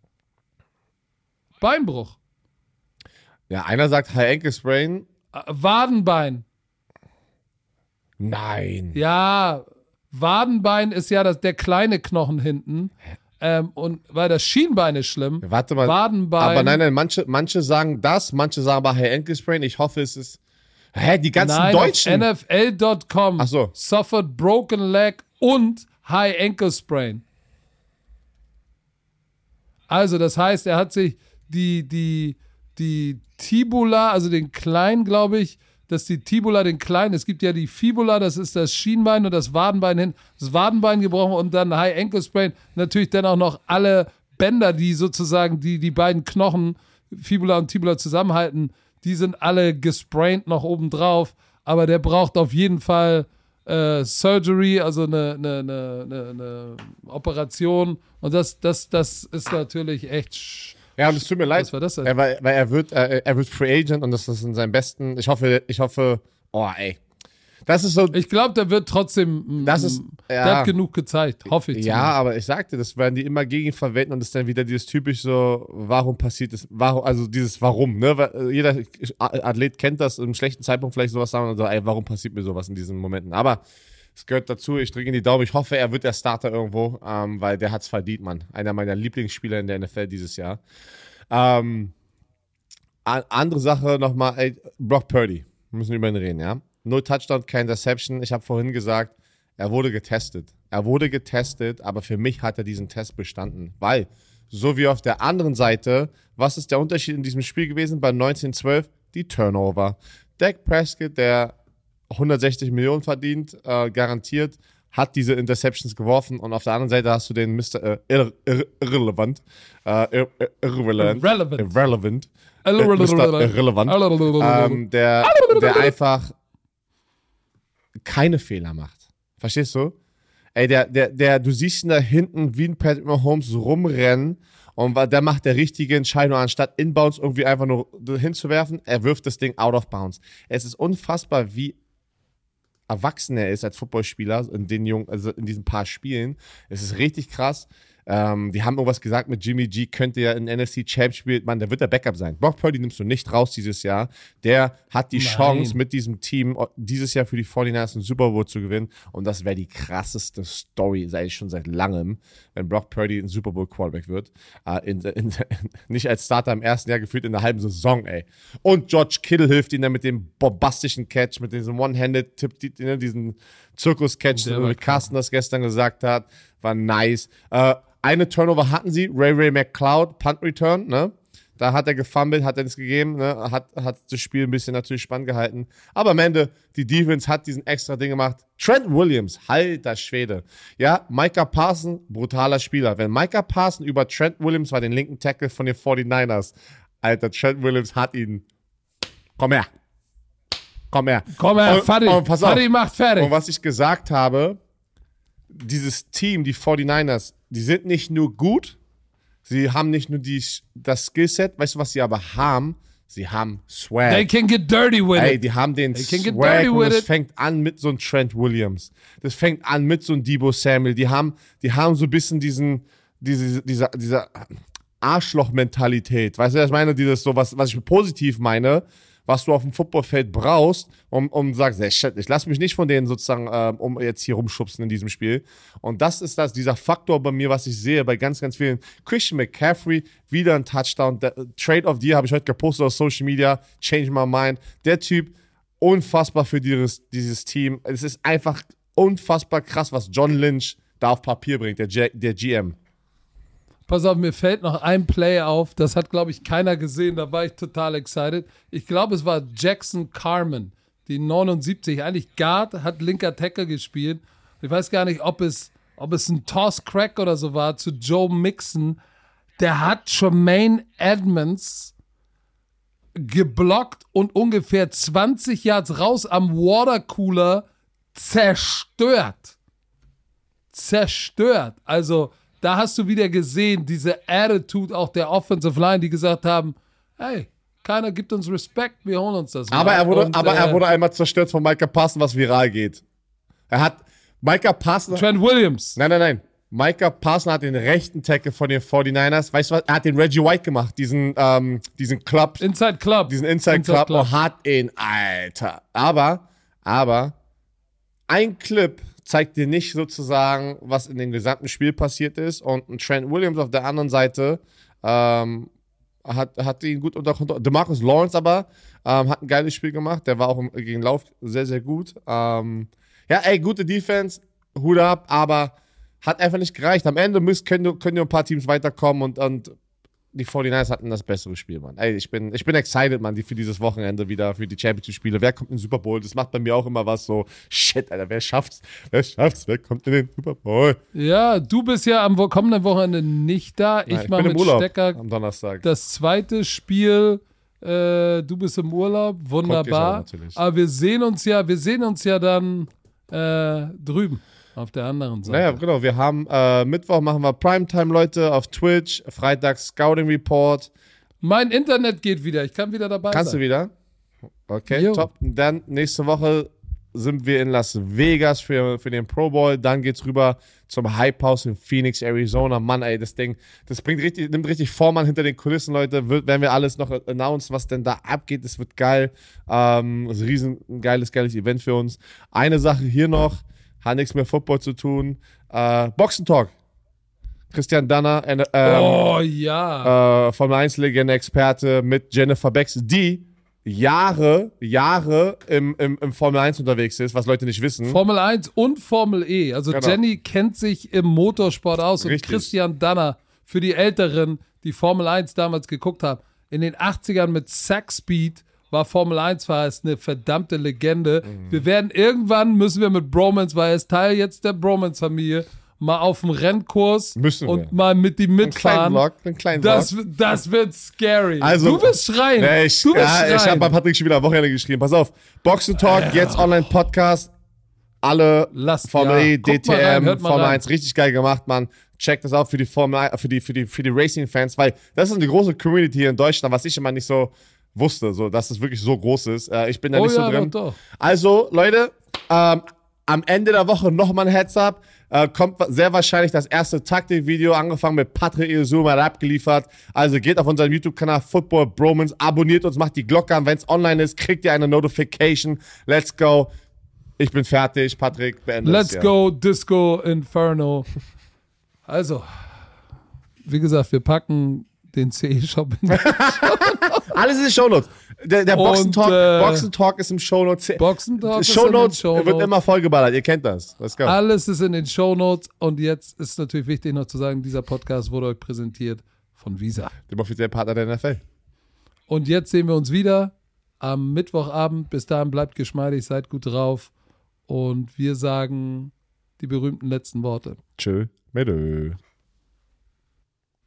Beinbruch, Ja, einer sagt High Ankle Sprain. äh, Wadenbein. Nein. Ja, Wadenbein ist ja das, der kleine Knochen hinten. Ähm, und weil das Schienbein ist schlimm. Warte mal. Wadenbein. Aber nein, nein, manche, manche sagen das, manche sagen aber High Ankle Sprain. Ich hoffe, es ist. Hä, die ganzen Nein, Deutschen. NFL.com so. suffered broken leg und high ankle sprain. Also, das heißt, er hat sich die, die, die Tibula, also den kleinen, glaube ich, dass die Tibula, den kleinen, es gibt ja die Fibula, das ist das Schienbein und das Wadenbein hin, das Wadenbein gebrochen und dann High Ankle Sprain. Natürlich dann auch noch alle Bänder, die sozusagen die, die beiden Knochen, Fibula und Tibula zusammenhalten, die sind alle gespraint noch oben drauf. Aber der braucht auf jeden Fall äh, Surgery, also eine, eine, eine, eine, eine Operation. Und das, das, das ist natürlich echt. Ja, und es tut mir leid. Was war das denn? Ja, weil, weil er wird, äh, er wird Free Agent und das ist in seinem besten. Ich hoffe, ich hoffe, oh ey. Das ist so. Ich glaube, der wird trotzdem. mm, Das ist- Der ja. hat genug gezeigt, hoffe ich. ja, aber ich sagte, das werden die immer gegen verwenden und das ist dann wieder dieses typisch so, warum passiert das, warum, also dieses Warum, ne? Weil, äh, Jeder Athlet kennt das, im schlechten Zeitpunkt vielleicht sowas sagen und so, ey, warum passiert mir sowas in diesen Momenten? Aber es gehört dazu, ich drücke in die Daumen, ich hoffe, er wird der Starter irgendwo, ähm, weil der hat's verdient, Mann. Einer meiner Lieblingsspieler in der NFL dieses Jahr. Ähm, andere Sache nochmal, ey, Brock Purdy. Wir müssen über ihn reden, ja? Null Touchdown, kein Interception. Ich habe vorhin gesagt, er wurde getestet. Er wurde getestet, aber für mich hat er diesen Test bestanden. Weil, so wie auf der anderen Seite, was ist der Unterschied in diesem Spiel gewesen bei 1912? Die Turnover. Dak Prescott, der 160 Millionen verdient, äh, garantiert, hat diese Interceptions geworfen und auf der anderen Seite hast du den Mr. Äh, irre, irre, irrelevant, äh, irre, irrelevant, Irrelevant. irrelevant, äh, irrelevant, ähm, der, der einfach keine Fehler macht. Verstehst du? Ey, der, der, der, du siehst ihn da hinten wie ein Patrick Mahomes rumrennen und der macht der richtige Entscheidung, anstatt Inbounds irgendwie einfach nur hinzuwerfen, er wirft das Ding out of bounds. Es ist unfassbar, wie erwachsen er ist als Footballspieler in den jungen, also in diesen paar Spielen. Es ist richtig krass. Ähm, die haben irgendwas gesagt mit Jimmy G, könnte ja in NFC Champ spielen. Mann, der wird der Backup sein. Brock Purdy nimmst du nicht raus dieses Jahr. Der hat die Nein. Chance, mit diesem Team äh, dieses Jahr für die 49ers einen Super Bowl zu gewinnen. Und das wäre die krasseste Story, sei es schon seit langem, wenn Brock Purdy ein Super Bowl Quarterback wird. Äh, in, in, nicht als Starter im ersten Jahr gefühlt in der halben Saison, ey. Und George Kittle hilft ihnen dann mit dem bombastischen Catch, mit diesem One-Handed-Tipp, ne, diesen Zirkus-Catch, wie Carsten das gestern gesagt hat, war nice. Äh, eine Turnover hatten sie, Ray Ray McCloud, Punt Return, ne? Da hat er gefummelt, hat er es gegeben, ne? hat, hat das Spiel ein bisschen natürlich spannend gehalten. Aber am Ende, die Defense hat diesen extra Ding gemacht. Trent Williams, halter Schwede. Ja, Micah Parson, brutaler Spieler. Wenn Micah Parson über Trent Williams war, den linken Tackle von den 49ers, Alter, Trent Williams hat ihn. Komm her. Komm her. Komm her, Und- Fadi. und pass auf. Fadi macht fertig. Und was ich gesagt habe, dieses Team, die 49ers, die sind nicht nur gut, sie haben nicht nur die, das Skillset, weißt du, was sie aber haben? Sie haben Swag. They can get dirty with Ey, it. die haben den They Swag und das it. fängt an mit so einem Trent Williams. Das fängt an mit so einem Debo Samuel. Die haben, die haben so ein bisschen diesen, diese, dieser, dieser Arschloch-Mentalität. Weißt du, was ich meine? Dieses so, was, was ich positiv meine, was du auf dem Footballfeld brauchst, um, um sagst, ich lass mich nicht von denen sozusagen, ähm, um jetzt hier rumschubsen in diesem Spiel. Und das ist das, dieser Faktor bei mir, was ich sehe bei ganz, ganz vielen. Christian McCaffrey, wieder ein Touchdown. Der, äh, Trade of the Year habe ich heute gepostet auf Social Media. Change my mind. Der Typ, unfassbar für dieses, dieses Team. Es ist einfach unfassbar krass, was John Lynch da auf Papier bringt, der, G der GM. Pass auf, mir fällt noch ein Play auf. Das hat, glaube ich, keiner gesehen. Da war ich total excited. Ich glaube, es war Jackson Carmen, die 79, eigentlich Guard, hat linker Tackle gespielt. Ich weiß gar nicht, ob es, ob es ein Toss-Crack oder so war zu Joe Mixon. Der hat Tremaine Edmonds geblockt und ungefähr 20 Yards raus am Watercooler zerstört zerstört. Also, da hast du wieder gesehen, diese Attitude auch der Offensive Line, die gesagt haben: hey, keiner gibt uns Respekt, wir holen uns das. Aber mal. er wurde, Und, aber er äh, wurde einmal zerstört von Micah Parson, was viral geht. Er hat Micah Parson. Trent Williams. Nein, nein, nein. Micah Parson hat den rechten Tackle von den 49ers. Weißt du was? Er hat den Reggie White gemacht, diesen, ähm, diesen Club, Inside Club. diesen Inside, Club, und hat ihn, Alter. Aber, aber, ein Clip zeigt dir nicht sozusagen, was in dem gesamten Spiel passiert ist. Und ein Trent Williams auf der anderen Seite ähm, hat, hat ihn gut unter Kontrolle. DeMarcus Lawrence aber ähm, hat ein geiles Spiel gemacht. Der war auch gegen Lauf sehr, sehr gut. Ähm, ja, ey, gute Defense, Hut ab, aber hat einfach nicht gereicht. Am Ende müssen, können, können ein paar Teams weiterkommen und, und die 49ers hatten das bessere Spiel, Mann. Ey, ich bin, ich bin excited, Mann, die für dieses Wochenende wieder, für die Championship-Spiele. Wer kommt in den Super Bowl? Das macht bei mir auch immer was so, shit, Alter, wer schafft's? Wer schafft's? Wer kommt in den Super Bowl? Ja, du bist ja am kommenden Wochenende nicht da. Ich Nein, mache bin mit Urlaub Stecker am Donnerstag. das zweite Spiel. Äh, du bist im Urlaub, wunderbar. Ich auch. Aber wir sehen uns ja, wir sehen uns ja dann äh, drüben auf der anderen Seite. Naja, genau. Wir haben äh, Mittwoch machen wir Primetime, Leute, auf Twitch. Freitag Scouting Report. Mein Internet geht wieder. Ich kann wieder dabei Kannst sein. du wieder? Okay, Jo. top. Dann nächste Woche sind wir in Las Vegas für, für den Pro Bowl. Dann geht's rüber zum Hype House in Phoenix, Arizona. Mann, ey, das Ding, das bringt richtig, nimmt richtig Form an hinter den Kulissen, Leute. Wird, werden wir alles noch announcen, was denn da abgeht. Das wird geil. Ähm, das ist ein riesen geiles, geiles Event für uns. Eine Sache hier noch, hat nichts mehr Football zu tun. Äh, Boxentalk. Christian Danner, äh, oh ja. äh, Formel 1 Legende Experte mit Jennifer Becks, die Jahre, Jahre im, im, im Formel 1 unterwegs ist, was Leute nicht wissen. Formel 1 und Formel E. Also Genau. Jenny kennt sich im Motorsport aus Richtig. und Christian Danner für die Älteren, die Formel 1 damals geguckt haben, in den 80ern mit Sack Speed war Formel 1-Fahrer, ist eine verdammte Legende. Mhm. Wir werden irgendwann, müssen wir mit Bromance, weil er ist Teil jetzt der Bromance-Familie, mal auf dem Rennkurs Müssen und wir. mal mit ihm Einen kleinen mitfahren. Vlog, einen kleinen Vlog. Das, das wird scary. Also- du wirst schreien. Nee, ich, du wirst ja, ich habe schreien. bei Patrick schon wieder am Wochenende geschrieben. Pass auf, Boxen Talk, jetzt Online-Podcast. Alle Lasst- Formel ja, E, rein, DTM, hört mal Formel rein. 1, richtig geil gemacht, Mann. Checkt das auch für die Formel 1, für die, für die, für die Racing-Fans, weil das ist eine große Community hier in Deutschland, was ich immer nicht so wusste, so, dass es wirklich so groß ist. Äh, ich bin da Oh nicht ja, so drin. doch, doch. Also, Leute, ähm, am Ende der Woche nochmal ein Heads-Up. Äh, kommt sehr wahrscheinlich das erste Taktikvideo, angefangen mit Patrick Iosuma, der abgeliefert. Also geht auf unseren YouTube-Kanal Football Bromans, abonniert uns, macht die Glocke an. Wenn es online ist, kriegt ihr eine Notification. Let's go. Ich bin fertig. Patrick, beende es, Let's ja. go, Disco Inferno. Also, wie gesagt, wir packen den CE-Shop Alles ist in den Shownotes. Der, der Und, Boxen-Talk äh, Boxen-Talk ist im Shownotes. Boxentalk. ist in den Shownotes Shownotes. wird immer vollgeballert. Ihr kennt das. Let's go. Alles ist in den Shownotes. Und jetzt ist natürlich wichtig noch zu sagen, dieser Podcast wurde euch präsentiert von Visa. Dem offiziellen Partner der NFL. Und jetzt sehen wir uns wieder am Mittwochabend. Bis dahin bleibt geschmeidig, seid gut drauf. Und wir sagen die berühmten letzten Worte. Tschö. Medö.